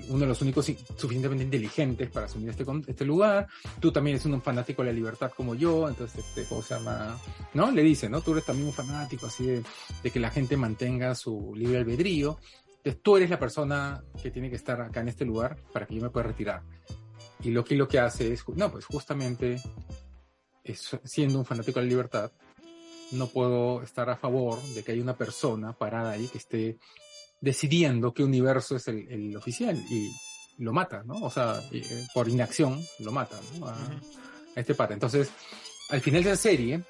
uno de los únicos suficientemente inteligentes para asumir este, este lugar, tú también eres un fanático de la libertad como yo, entonces, este, ¿cómo se llama? ¿No? Le dice, ¿no? Tú eres también un fanático así de que la gente mantenga su libre albedrío, entonces tú eres la persona que tiene que estar acá en este lugar para que yo me pueda retirar. Y Loki lo que hace es, no, pues justamente, es- siendo un fanático de la libertad, no puedo estar a favor de que haya una persona parada ahí que esté decidiendo qué universo es el, el oficial y lo mata, ¿no? O sea, eh, por inacción lo mata, ¿no? A, a este pata. Entonces, al final de la serie,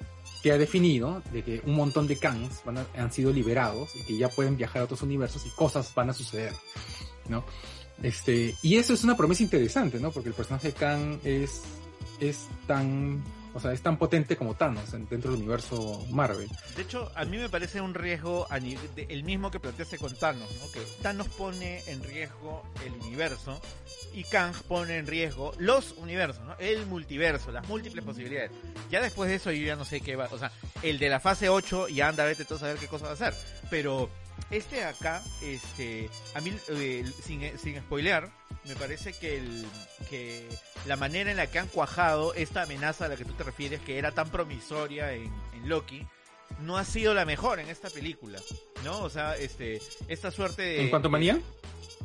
queda definido de que un montón de Kangs han sido liberados y que ya pueden viajar a otros universos y cosas van a suceder, ¿no? Este, y eso es una promesa interesante, ¿no? Porque el personaje de Kang es, es tan, o sea, es tan potente como Thanos en- dentro del universo Marvel. De hecho, a mí me parece un riesgo el mismo que planteaste con Thanos, ¿no? Que Thanos pone en riesgo el universo y Kang pone en riesgo los universos, ¿no? El multiverso, las múltiples posibilidades. Ya después de eso yo ya no sé qué va, o sea, el de la fase 8 ya anda vete todo a saber qué cosa va a hacer, pero este de acá, este, a mí, eh, sin, sin spoilear, me parece que, el, que la manera en la que han cuajado esta amenaza a la que tú te refieres, que era tan promisoria en, en Loki, no ha sido la mejor en esta película, ¿no? O sea, este, esta suerte de... en cuanto a manía,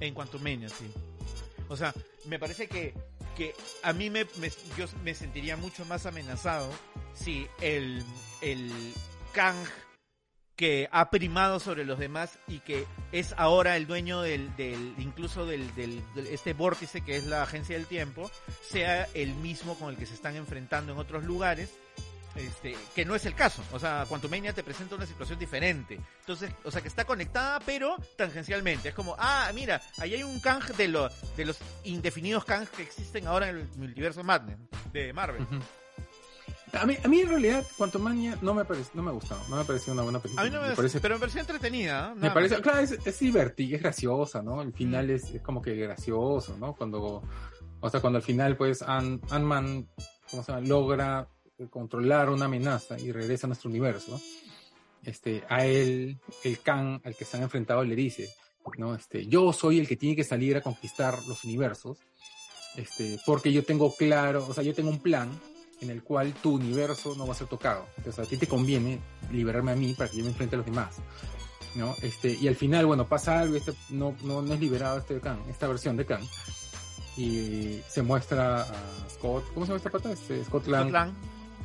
En cuanto a Mania, sí. O sea, me parece que, que a mí me, me- yo me sentiría mucho más amenazado si el, el Kang que ha primado sobre los demás y que es ahora el dueño del, del incluso del, del, este vórtice que es la agencia del tiempo, sea el mismo con el que se están enfrentando en otros lugares este, que no es el caso. O sea, Quantumania te presenta una situación diferente. Entonces, o sea, que está conectada, pero tangencialmente. Es como, ah, mira, ahí hay un Kang de, lo, de los indefinidos Kang que existen ahora en el multiverso Madness de Marvel. A mí, a mí en realidad, Quantumania no me parece, no me ha gustado, no me pareció una buena película. A mí no me, parece, pero me pareció entretenida. ¿no? me parece, más. claro, es, es divertida, es graciosa, ¿no? El final es, es como que gracioso, ¿no? Cuando, o sea, cuando al final, pues, Ant- Ant-Man, ¿cómo se llama? Logra eh, controlar una amenaza y regresa a nuestro universo. Este, a él, el Khan al que se han enfrentado le dice, ¿no? Este, yo soy el que tiene que salir a conquistar los universos, este, porque yo tengo claro, o sea, yo tengo un plan en el cual tu universo no va a ser tocado. Entonces a ti te conviene liberarme a mí para que yo me enfrente a los demás. ¿no? Este, y al final, bueno, pasa algo, este, no, no, no es liberado este Khan, esta versión de Khan. Y se muestra a Scott, ¿cómo se llama esta pata? Este, Scott Lang, Scott Lang.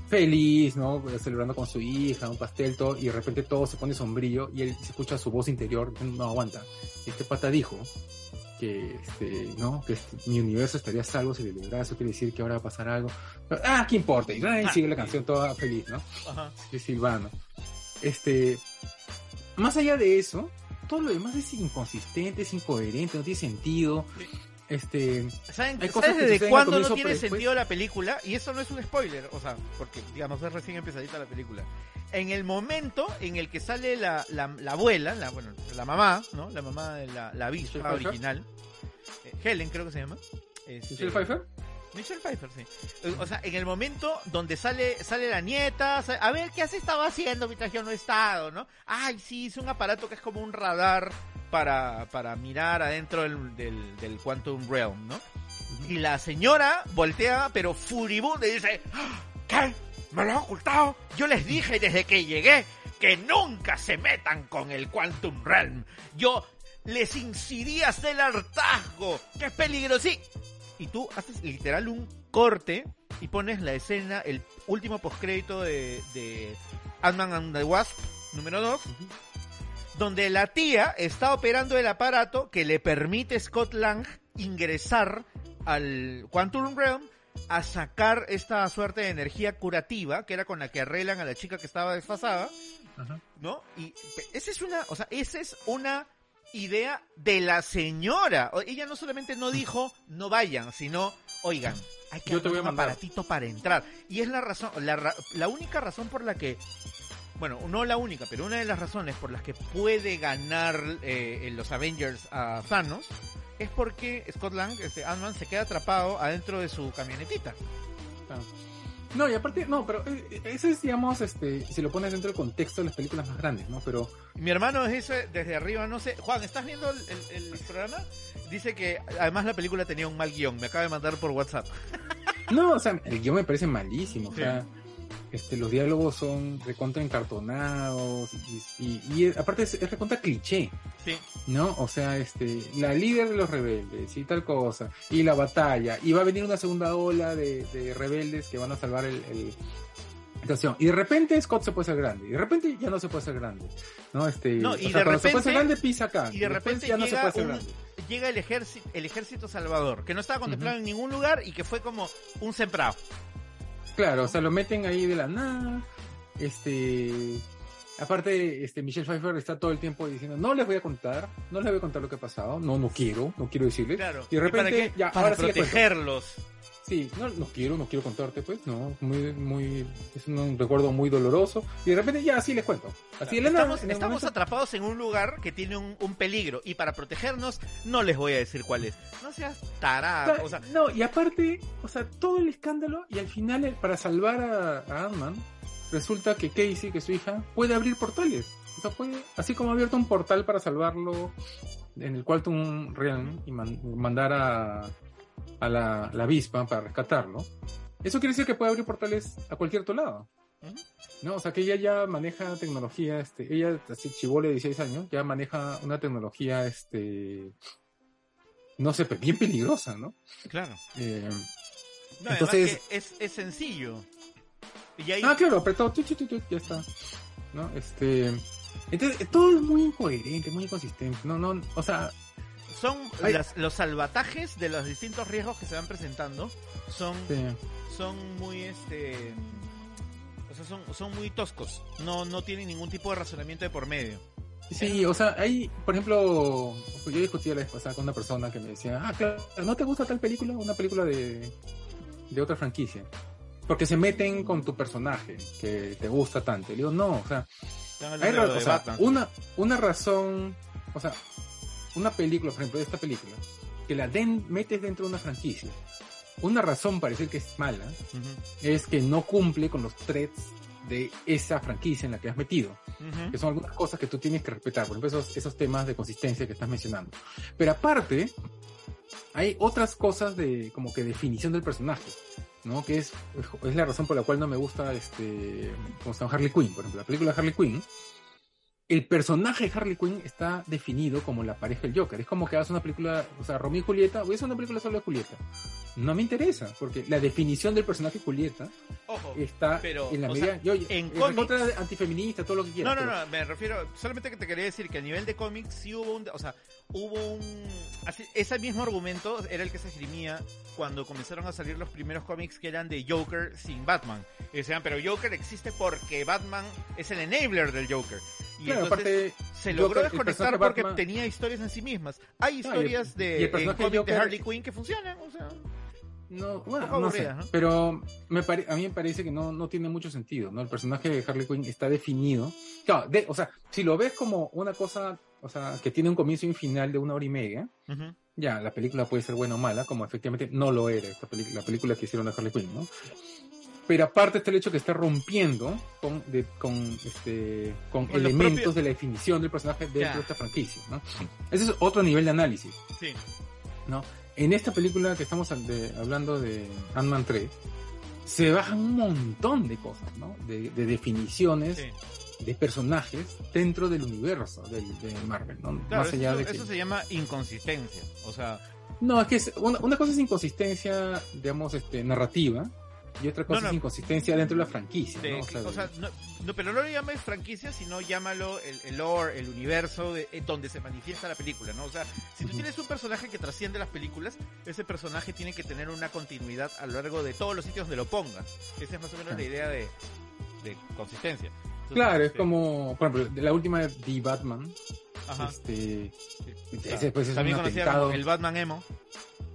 feliz, ¿no? Celebrando con su hija, un pastel, todo, y de repente todo se pone sombrío y él se escucha su voz interior, no aguanta. Este pata dijo que, este, ¿no? Que este- mi universo estaría a salvo si le liberara, eso quiere decir que ahora va a pasar algo. Pero, ah, ¿qué importa? Y ay, sigue la canción toda feliz, ¿no? Ajá. Silvano. Este, más allá de eso, todo lo demás es inconsistente, es incoherente, no tiene sentido. Sí. Este, ¿Saben, Hay cosas ¿sabes desde cuándo no tiene sentido la película? Y eso no es un spoiler, o sea, porque, digamos, es recién empezadita la película. En el momento en el que sale la, la, la abuela, la, bueno, la mamá, ¿no? La mamá de la, la avispa original, eh, Helen creo que se llama. Este, Michelle Pfeiffer, Michelle Pfeiffer, sí. O sea, en el momento donde sale sale la nieta, sa- a ver, ¿qué has estado haciendo mientras yo no he estado, no? Ay, sí, es un aparato que es como un radar para, para mirar adentro del, del, Quantum Realm, ¿no? Y la señora voltea, pero furibunda, y dice, "¡Ah! ¿qué? ¿Me lo han ocultado? Yo les dije desde que llegué que nunca se metan con el Quantum Realm. Yo les incidí a hacer el hartazgo, que es peligroso. Y tú haces literal un corte y pones la escena, el último postcrédito de, de Ant-Man and the Wasp, número 2, donde la tía está operando el aparato que le permite a Scott Lang ingresar al Quantum Realm a sacar esta suerte de energía curativa, que era con la que arreglan a la chica que estaba desfasada, Ajá. ¿no? Y esa es una, o sea, esa es una idea de la señora. Ella no solamente no dijo no vayan, sino oigan, hay que Yo te armar voy a un mandar. aparatito para entrar. Y es la razón, la, ra- la única razón por la que bueno, no la única, pero una de las razones por las que puede ganar eh, en los Avengers a Thanos es porque Scott Lang, este Ant-Man, se queda atrapado adentro de su camionetita. No, y aparte, no, pero eh, ese es, digamos, este, si lo pones dentro del contexto de las películas más grandes, ¿no? Pero, Mi hermano dice desde arriba, no sé. Juan, ¿estás viendo el, el- el programa? Dice que además la película tenía un mal guion. Me acaba de mandar por WhatsApp. no, o sea, el guion me parece malísimo, o sea, este, los diálogos son recontra encartonados y, y, y aparte es, es recontra cliché. Sí. ¿no? O sea, este, la líder de los rebeldes y tal cosa, y la batalla, y va a venir una segunda ola de, de rebeldes que van a salvar el, el-. Y de repente Scott se puede ser grande, y de repente ya no se puede ser grande, ¿no? Este, No, o y sea, de cuando se puede ser repente- grande pisa acá, y de repente ya no se llega puede ser grande. Llega el ejército, el ejército salvador, que no estaba contemplado en ningún lugar y que fue como un sembrado. Claro, o sea, lo meten ahí de la nada, este... Aparte, este Michelle Pfeiffer está todo el tiempo diciendo, no les voy a contar, no les voy a contar lo que ha pasado, no, no quiero, no quiero decirles. Claro. Y de repente, para ya, para ahora protegerlos. Sí, no, no quiero, no quiero contarte, pues, no, muy, muy, es un recuerdo muy doloroso. Y de repente ya, sí les cuento. Así la nada, Estamos, en estamos momento- atrapados en un lugar que tiene un, un peligro y para protegernos no les voy a decir cuál es. No seas tarado. O sea, no, y aparte, o sea, todo el escándalo y al final, eh, para salvar a, a Ant-Man, resulta que Casey, que es su hija, puede abrir portales. O sea, puede, así como ha abierto un portal para salvarlo en el Quantum Realm y man- mandar a, a la, la avispa para rescatarlo. Eso quiere decir que puede abrir portales a cualquier otro lado. No, o sea que ella ya maneja tecnología, este, ella, así chivole de 16 años, ya maneja una tecnología, este, no sé, bien peligrosa, ¿no? claro. Eh, No, Entonces- que es, es sencillo. Y ahí, ah, claro, apretó, tu, tu, tu, ya está, ¿no? Este, entonces, todo es muy incoherente, muy inconsistente, no, no, o sea, son las- los salvatajes de los distintos riesgos que se van presentando son este, son muy este o sea son, son muy toscos no no tienen ningún tipo de razonamiento de por medio Sí, o sea, hay, por ejemplo, yo discutí la vez pasada con una persona que me decía, ah, claro, ¿no te gusta tal película? Una película de, de otra franquicia. Porque se meten con tu personaje, que te gusta tanto. Y digo, no, o sea, hay o sea, una, una razón, o sea, una película, por ejemplo, de esta película, que la den, metes dentro de una franquicia. Una razón para decir que es mala es que no cumple con los threads de esa franquicia en la que has metido que son algunas cosas que tú tienes que respetar, por ejemplo, esos, esos temas de consistencia que estás mencionando. Pero aparte, hay otras cosas de como que definición del personaje. ¿no? Que es, es la razón por la cual no me gusta este, como Harley Quinn, por ejemplo, la película de Harley Quinn. El personaje de Harley Quinn está definido como la pareja del Joker. Es como que hagas una película, o sea, Romeo y Julieta, voy a hacer una película solo de Julieta. No me interesa, porque la definición del personaje Julieta Ojo, está pero, en la medida. sea, yo, en cómics- contra antifeminista, todo lo que No, quieras. no, pero- no, me refiero, solamente que te quería decir que a nivel de cómics sí hubo un, o sea, hubo un, así, ese mismo argumento era el que se esgrimía cuando comenzaron a salir los primeros cómics que eran de Joker sin Batman. Y decían, pero Joker existe porque Batman es el enabler del Joker. Y Claro, entonces aparte, se Joker, logró el desconectar porque Batman- tenía historias en sí mismas. Hay y el- historias y de, el en personaje cómics de Joker- Harley Quinn que funcionan, o sea, No, bueno, no sé, pero me pare- a mí me parece que no, no tiene mucho sentido, ¿no? El personaje de Harley Quinn está definido. Claro, de- o sea, si lo ves como una cosa, o sea, que tiene un comienzo y un final de una hora y media, ya, la película puede ser buena o mala, como efectivamente no lo era esta la película que hicieron de Harley Quinn, ¿no? Pero aparte está el hecho que está rompiendo con, de- con, este, con, elementos propios- de la definición del personaje dentro de esta franquicia, ¿no? Ese es otro nivel de análisis. sí, ¿no? En esta película que estamos de- hablando de Ant-Man 3, se bajan un montón de cosas, ¿no? De, de definiciones sí. De personajes dentro del universo del, de Marvel, ¿no? Claro, Más allá eso, de que... eso se llama inconsistencia. O sea, No, es que es- una, una cosa es inconsistencia, digamos, este, narrativa, y otra cosa No, no. es inconsistencia dentro de la franquicia, de- ¿no? o sea, no, no, pero no lo llames franquicia, sino llámalo el, el lore, el universo de, en donde se manifiesta la película, ¿no? O sea, si tú tienes un personaje que trasciende las películas, ese personaje tiene que tener una continuidad a lo largo de todos los sitios donde lo pongas. Esa es más o menos Claro. la idea de, de consistencia. Entonces, Claro, es este, como, por ejemplo, de la última de The Batman, ajá. este, Sí. ese pues es También atentado. como el Batman emo.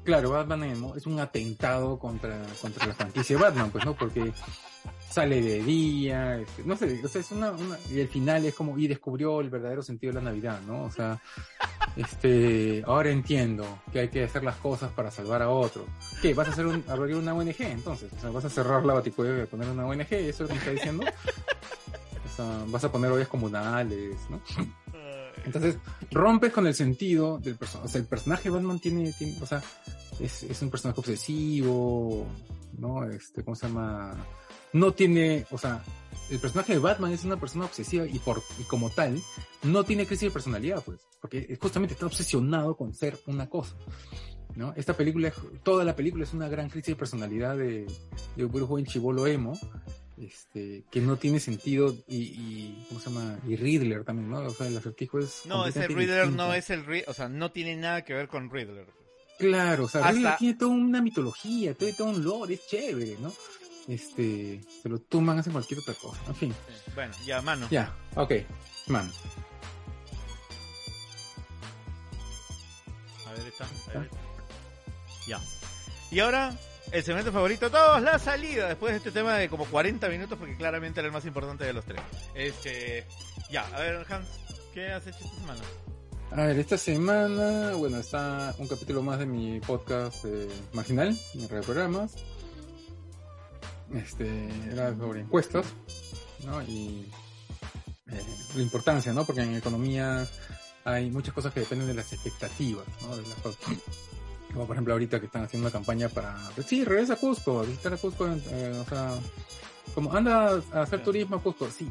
Claro, Batman Emo es un atentado contra, contra la franquicia de Batman, pues, ¿no? Porque sale de día, este, no sé, o sea, es una, una, y el final es como, y descubrió el verdadero sentido de la Navidad, ¿no? O sea, este, ahora entiendo que hay que hacer las cosas para salvar a otro. ¿Qué? ¿Vas a hacer un, abrir una ONG entonces? O sea, ¿vas a cerrar la baticueva y poner una ONG? ¿Eso es lo que me está diciendo? Vas a poner ollas comunales, ¿no? Entonces, rompes con el sentido del personaje. O sea, el personaje de Batman tiene, tiene- o sea, es, es un personaje obsesivo, ¿no? Este, ¿cómo se llama? No tiene, o sea, el personaje de Batman es una persona obsesiva y por, y como tal, no tiene crisis de personalidad, pues, porque justamente está obsesionado con ser una cosa. ¿No? Esta película, toda la película es una gran crisis de personalidad de, de un joven chivolo emo, este, que no tiene sentido y, y, ¿cómo se llama? Y Riddler también, ¿no? O sea, el acertijo es... No, ese Riddler distinto. no es el Ri- o sea, no tiene nada que ver con Riddler. Claro, o sea, Hasta- Riddler tiene toda una mitología, tiene todo un lore, es chévere, ¿no? Este, se lo toman, hacen cualquier otra cosa, en fin. Sí. Bueno, ya, mano. Ya, ok, man. A ver, está. a ver. Ya. Y ahora, el segmento favorito de todos, la salida. Después de este tema de como 40 minutos, porque claramente era el más importante de los tres. Este. Ya, a ver, Hans, ¿qué has hecho esta semana? A ver, esta semana, bueno, está un capítulo más de mi podcast eh, marginal, mi red de programas. Este, era sobre encuestas, ¿no? Y eh, la importancia, ¿no? Porque en economía hay muchas cosas que dependen de las expectativas, ¿no? De las. Como por ejemplo ahorita que están haciendo una campaña para, pues sí, regresa a Cusco, visitar a Cusco, eh, o sea, como anda a hacer turismo a Cusco, sí,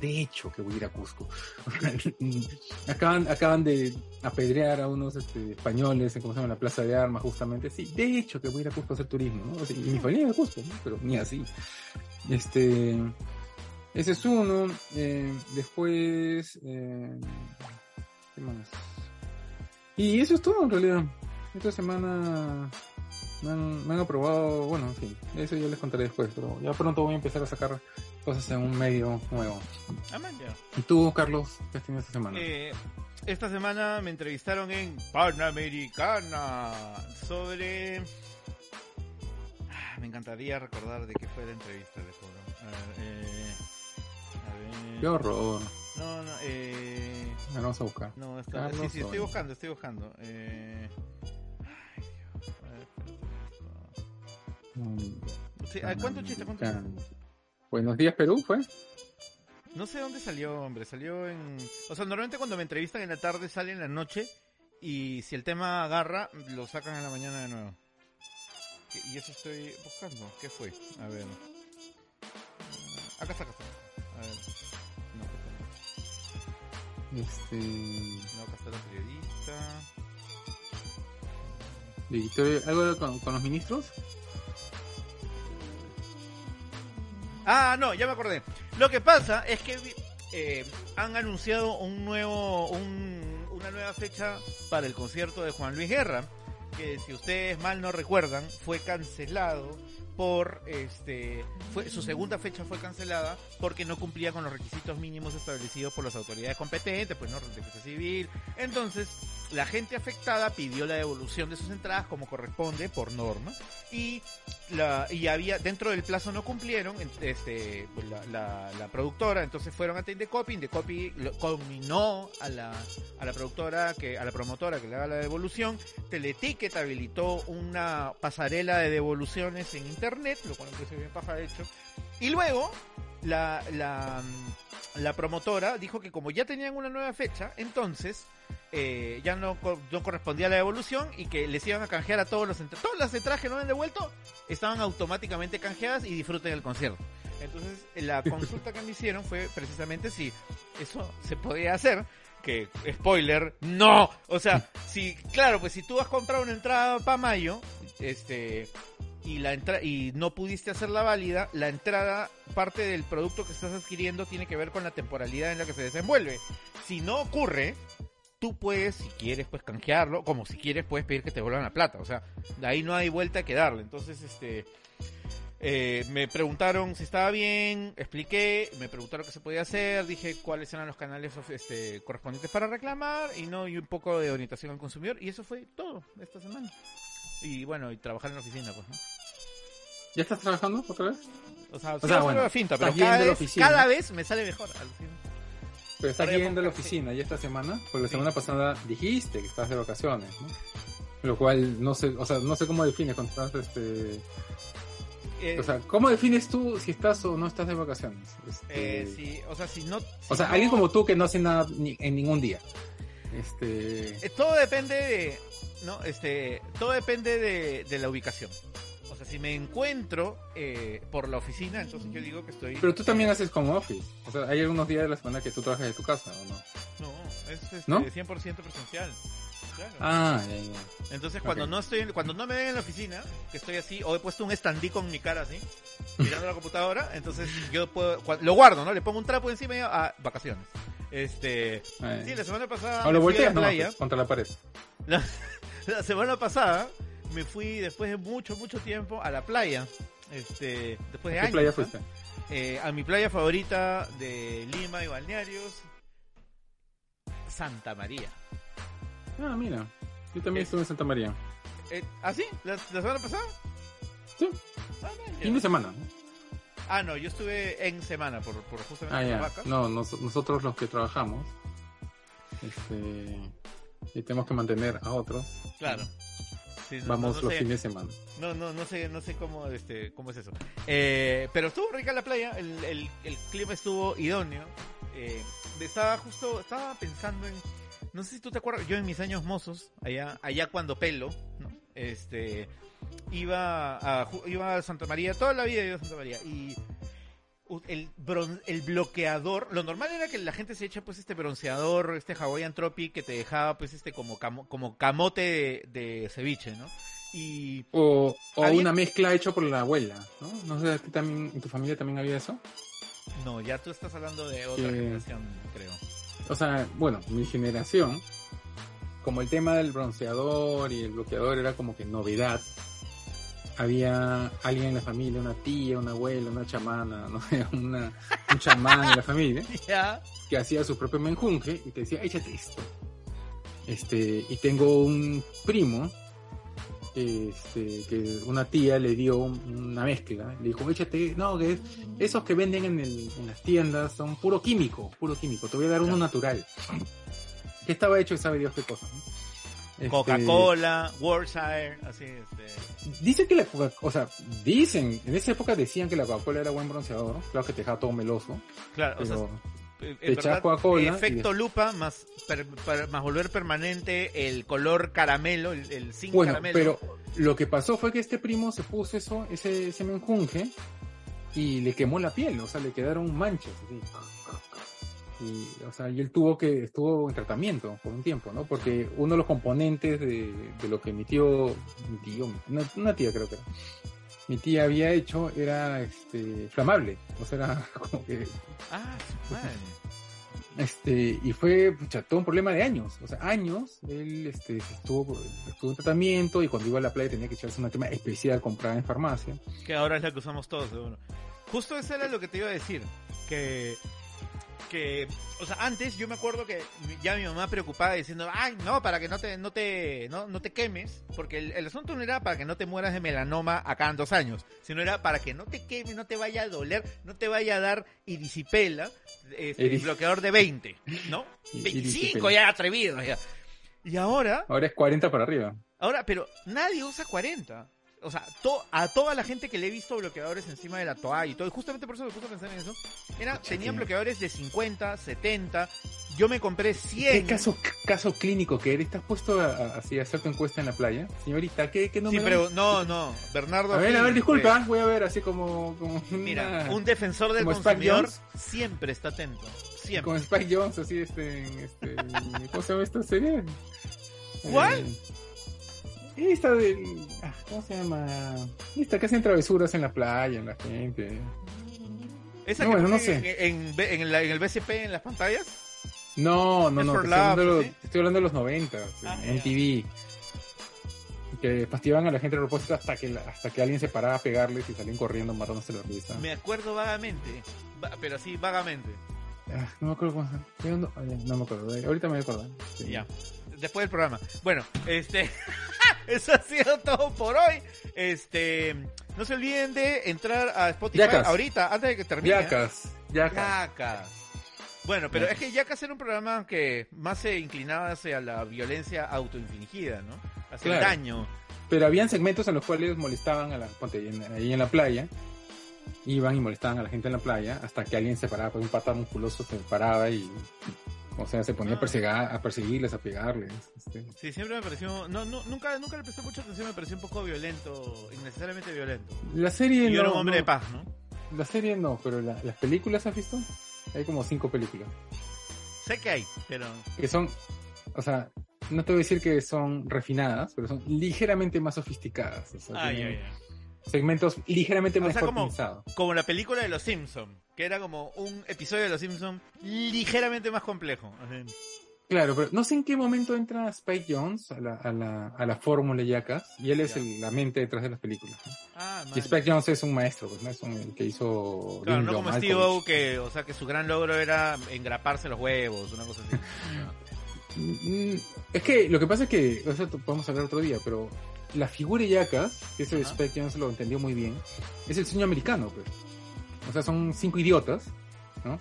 de hecho que voy a ir a Cusco. acaban, acaban de apedrear a unos este, españoles en, ¿cómo se llama? la Plaza de Armas justamente, sí, de hecho que voy a ir a Cusco a hacer turismo, ¿no? Y mi familia es de Cusco, pero ni así. Este, ese es uno, eh, después, eh, ¿qué más? Y eso es todo en realidad. Esta semana me han, me han aprobado, bueno, en fin, eso yo les contaré después, pero ya pronto voy a empezar a sacar cosas en un medio nuevo. Ah. ¿Y tú, Carlos, qué has tenido esta semana? Eh, esta semana me entrevistaron en Panamericana sobre. Ah, Me encantaría recordar de qué fue la entrevista, de juro. A ver, eh, a ver. Qué horror. No, no, eh. Ahora vamos a buscar. No, está, sí, sí, estoy buscando, estoy buscando. Eh... Sí, ah, ¿Cuánto chiste? ¿Cuánto chiste? Buenos días, Perú, ¿fue? No sé dónde salió, hombre. Salió en. O sea, normalmente cuando me entrevistan en la tarde sale en la noche. Y si el tema agarra, lo sacan en la mañana de nuevo. y eso estoy buscando. ¿Qué fue? A ver. Ah, Acá está, acá está. A ver. No, acá está. Este. No, acá está la periodista. ¿Algo con, con los ministros? Ah, no, ya me acordé. Lo que pasa es que eh, han anunciado un nuevo, un- una nueva fecha para el concierto de Juan Luis Guerra, que si ustedes mal no recuerdan, fue cancelado por este fue su segunda fecha fue cancelada porque no cumplía con los requisitos mínimos establecidos por las autoridades competentes, pues no defensa civil. Entonces, la gente afectada pidió la devolución de sus entradas como corresponde por norma y la y había dentro del plazo no cumplieron este pues, la, productora entonces fueron a Indecopy Indecopy lo combinó a la a la productora que a la promotora que le haga la devolución Teleticket habilitó una pasarela de devoluciones en internet lo cual me parece bien paja de hecho y luego la, la, la promotora dijo que como ya tenían una nueva fecha entonces eh, ya no, no correspondía la devolución y que les iban a canjear a todos los entradas. Todas las entradas que no habían devuelto estaban automáticamente canjeadas y disfruten el concierto. Entonces, la consulta que me hicieron fue precisamente si eso se podía hacer. Que, spoiler, no. O sea, si, claro, pues si tú has comprado una entrada para mayo, este, y la entra y no pudiste hacerla válida, la entrada, parte del producto que estás adquiriendo tiene que ver con la temporalidad en la que se desenvuelve. Si no ocurre, tú puedes, si quieres, pues canjearlo, como si quieres, puedes pedir que te vuelvan la plata. O sea, de ahí no hay vuelta que darle. Entonces, este, eh, me preguntaron si estaba bien, expliqué, me preguntaron qué se podía hacer, dije cuáles eran los canales este, correspondientes para reclamar y no y un poco de orientación al consumidor y eso fue todo esta semana. Y bueno, y trabajar en la oficina, pues, ¿no? ¿Ya estás trabajando otra vez? O sea, O sí sea, bueno, la finta, pero estás cada vez, oficina. cada vez me sale mejor. Pero estás yendo a la oficina ya esta semana, porque la Sí. semana pasada dijiste que estabas de vacaciones, ¿no? Lo cual no sé, o sea, no sé cómo defines cuando estás, este, Eh, o sea, ¿cómo defines tú si estás o no estás de vacaciones? Este, eh, sí, o sea, si no... O sea, alguien como tú que no hace nada ni- en ningún día. Este, Eh, todo depende de, no, este, todo depende de, de la ubicación. O sea, si me encuentro eh, por la oficina, entonces yo digo que estoy. pero tú también haces como office. O sea, hay algunos días de la semana que tú trabajas de tu casa, ¿o no? No, es este, ¿No? 100% presencial. Claro. Ah, ya, ya. Entonces cuando no estoy, cuando no me ven en la oficina, que estoy así, o he puesto un standee con mi cara así, mirando la computadora, entonces yo puedo, lo guardo, ¿no? Le pongo un trapo encima y a vacaciones. Este, Ah, sí, la semana pasada o lo me fui a volteas no, playa. pues, contra la pared. La, la semana pasada me fui después de mucho, mucho tiempo a la playa. Este, después de ¿A qué años. playa ¿no? fuiste? Eh, a mi playa favorita de Lima y Balnearios, Santa María. Ah, mira. Yo también Es- estuve en Santa María. Eh, ¿Ah, sí? ¿La, la semana pasada? Sí. Ah, no. Fin de semana. Ah, no, yo estuve en semana por, por justamente Ah, ya. vacas. No, nos- nosotros los que trabajamos, este, y tenemos que mantener a otros. Claro. Sí, no- Vamos no, no los sé, fines de semana. no, no, no sé, no sé cómo, este, cómo es eso. Eh, pero estuvo rica la playa, el, el, el clima estuvo idóneo. Eh, estaba justo, estaba pensando en, no sé si tú te acuerdas, yo en mis años mozos, allá, allá cuando pelo, ¿no? Este, iba a, iba a Santa María, toda la vida iba a Santa María y el, bron- el bloqueador, lo normal era que la gente se echa pues este bronceador, este Hawaiian Tropic que te dejaba pues este como, camo- como camote de, de ceviche, ¿no? Y O, o ¿Había? una mezcla hecha por la abuela, ¿no? No sé, ¿a ti también, en tu familia también había eso? no, ya tú estás hablando de otra Que- generación, creo. O sea, bueno, mi generación, como el tema del bronceador y el bloqueador era como que novedad, había alguien en la familia, una tía, una abuela, una chamana, ¿no? una, un chamán en la familia, Ya. que hacía su propio menjunje y te decía, échate esto. Este, y tengo un primo, este, que una tía le dio un- una mezcla, le dijo, échate, no, que es- esos que venden en, el- en las tiendas son puro químico, puro químico, te voy a dar uno natural. Que estaba hecho y sabe Dios qué cosa. ¿no? Este, Coca-Cola, Worcestershire, así, este. Dice que la Coca, o sea, dicen, en esa época decían que la Coca-Cola era buen bronceador, claro que te dejaba todo meloso, Claro, o sea, pero eh, verdad, Coca-Cola efecto lupa más, per- per- más volver permanente el color caramelo, el, el Bueno, caramelo. pero lo que pasó fue que este primo se puso eso, ese, ese menjunje y le quemó la piel, o sea, le quedaron manchas. así. Y, o sea, y él tuvo que, estuvo en tratamiento por un tiempo, ¿no? Porque uno de los componentes de, de lo que mi tío, mi tío, una, una tía creo que era, mi tía había hecho era este flamable, o sea, era como que Ah, este, y fue pucha, todo un problema de años, o sea, años, él este, estuvo, estuvo en tratamiento y cuando iba a la playa tenía que echarse una crema especial comprada en farmacia. Que ahora es la que usamos todos, seguro. Justo eso era lo que te iba a decir. Que, que, o sea, antes yo me acuerdo que ya mi mamá preocupada diciendo, ay, no, para que no te, no te, no, no te quemes, porque el, el asunto no era para que no te mueras de melanoma acá en dos años, sino era para que no te quemes, no te vaya a doler, no te vaya a dar irisipela, este, Iris- bloqueador de 20, ¿no? I- 25 irisipela. ya atrevido ya. Y ahora, Ahora es 40 para arriba. Ahora, pero nadie usa 40. O sea, to- a toda la gente que le he visto bloqueadores encima de la toalla y todo, y justamente por eso me puse a pensar en eso, era, tenían sí. bloqueadores de 50, 70, yo me compré ¿Qué 100. caso, caso clínico que eres? ¿Estás puesto a- así a hacer tu encuesta en la playa? Señorita, ¿qué, qué Sí, número? pero no, no, Bernardo. A ver, a ver, disculpa, pues, voy a ver así como... como Mira, una- un defensor del consumidor siempre está atento. Siempre. Como Spike Jones, así, este, este, ¿cómo se llama esta serie? ¿Cuál? Eh, esta del, ah, ¿cómo se llama? Esta que hacen travesuras en la playa, en la gente. Esa No, que bueno, no sé. En, en, en la- en el BCP, en las pantallas. No, no, no, te estoy, hablando de Love, los, ¿sí? te estoy hablando de los 90, Ah, en. MTV. Que fastidiaban a la gente a propósito hasta que, hasta que alguien se paraba a pegarles y salían corriendo matándose la risa. Me acuerdo vagamente, va- pero así vagamente. Ah, no me acuerdo cómo. No, ah, no me acuerdo. eh, Ahorita me voy a acordar. Sí. Ya. Después del programa. Bueno, este. eso ha sido todo por hoy. Este. No se olviden de entrar a Spotify Yacas. ahorita, antes de que termine. Yacas. Yacas. Yacas. Bueno, pero es que Yacas era un programa que más se inclinaba hacia la violencia autoinfligida, ¿no? Hacia el daño. Pero habían segmentos en los cuales molestaban a la, ponte, ahí en, ahí en la playa, iban y molestaban a la gente en la playa, hasta que alguien se paraba, pues un pata musculoso se paraba y, o sea, se ponía a, Ah. persegar, a perseguirles, a pegarles. este. Sí, siempre me pareció. No, no, nunca, nunca le presté mucha atención, me pareció un poco violento, innecesariamente violento. La serie Y yo era no, un hombre no- de paz, ¿no? la serie no, pero la- las películas has visto? Hay como cinco películas. Sé que hay, pero. Que son, o sea, no te voy a decir que son refinadas, pero son ligeramente más sofisticadas. O sea, Ay, tienen. Segmentos ligeramente O más sea, como- la película de Los Simpson, que era como un episodio de Los Simpson ligeramente más complejo. Claro, pero no sé en qué momento entra Spike Jones a la, a la, a la fórmula Yacas y él es el- la mente detrás de las películas. ¿no? Ah, Y. Spike Jones es un maestro, pues, ¿no? Es un, el que hizo... Claro, no como. Steve O, que, o sea, que su gran logro era engraparse los huevos, una cosa así. Mm, Es que lo que pasa es que, eso t- podemos hablar otro día, pero la figura Yacas, que ese. Spike Jones lo entendió muy bien, es el sueño americano, pues. O sea, son cinco idiotas, ¿no?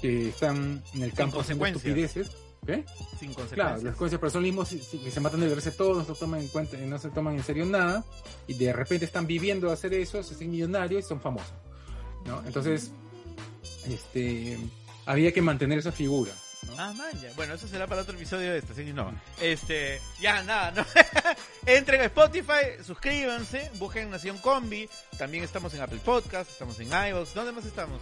Que están en el campo haciendo estupideces. ¿Qué? Sin Claro, consecuencias. las consecuencias, pero son los mismos sí, sí, que se matan de verse todos, no se toman en cuenta, no se toman en serio nada, y de repente están viviendo de hacer eso, se hacen millonarios y son famosos, ¿no? Entonces, este, había que mantener esa figura, ¿no? Ah, man, ya. Bueno, eso será para otro episodio de este, así que no. Este, ya, nada, no. Entren a Spotify, suscríbanse, busquen Nación Combi. También estamos en Apple Podcast, estamos en iVoox. ¿Dónde más estamos?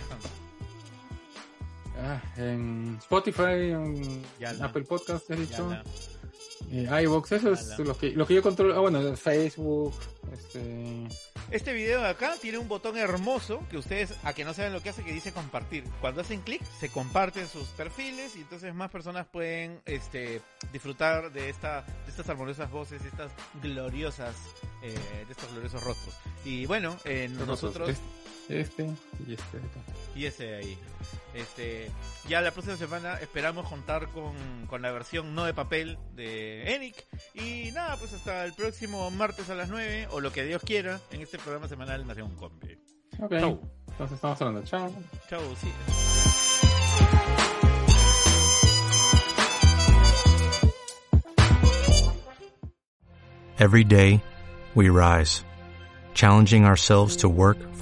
Ah, en Spotify, en Ya Apple Podcast, ¿has Ya, dicho? Eh, iVoox, eso es lo que, lo que yo controlo. Ah, bueno, Facebook, este... Este video de acá tiene un botón hermoso que ustedes, a que no saben lo que hace, que dice compartir. Cuando hacen clic, se comparten sus perfiles y entonces más personas pueden este, disfrutar de, esta, de estas armoniosas voces, de estas gloriosas, eh, de estos gloriosos rostros. Y bueno, eh, nosotros... Este, este y este. Y ese ahí. Este, ya la próxima semana esperamos contar con, con la versión no de papel de Enic. Y nada, pues hasta el próximo martes a las 9, o lo que Dios quiera, en este programa semanal Nación Combi. Ok, Chau. entonces estamos hablando. Chao. Chau, sí. Every day, we rise, challenging ourselves to work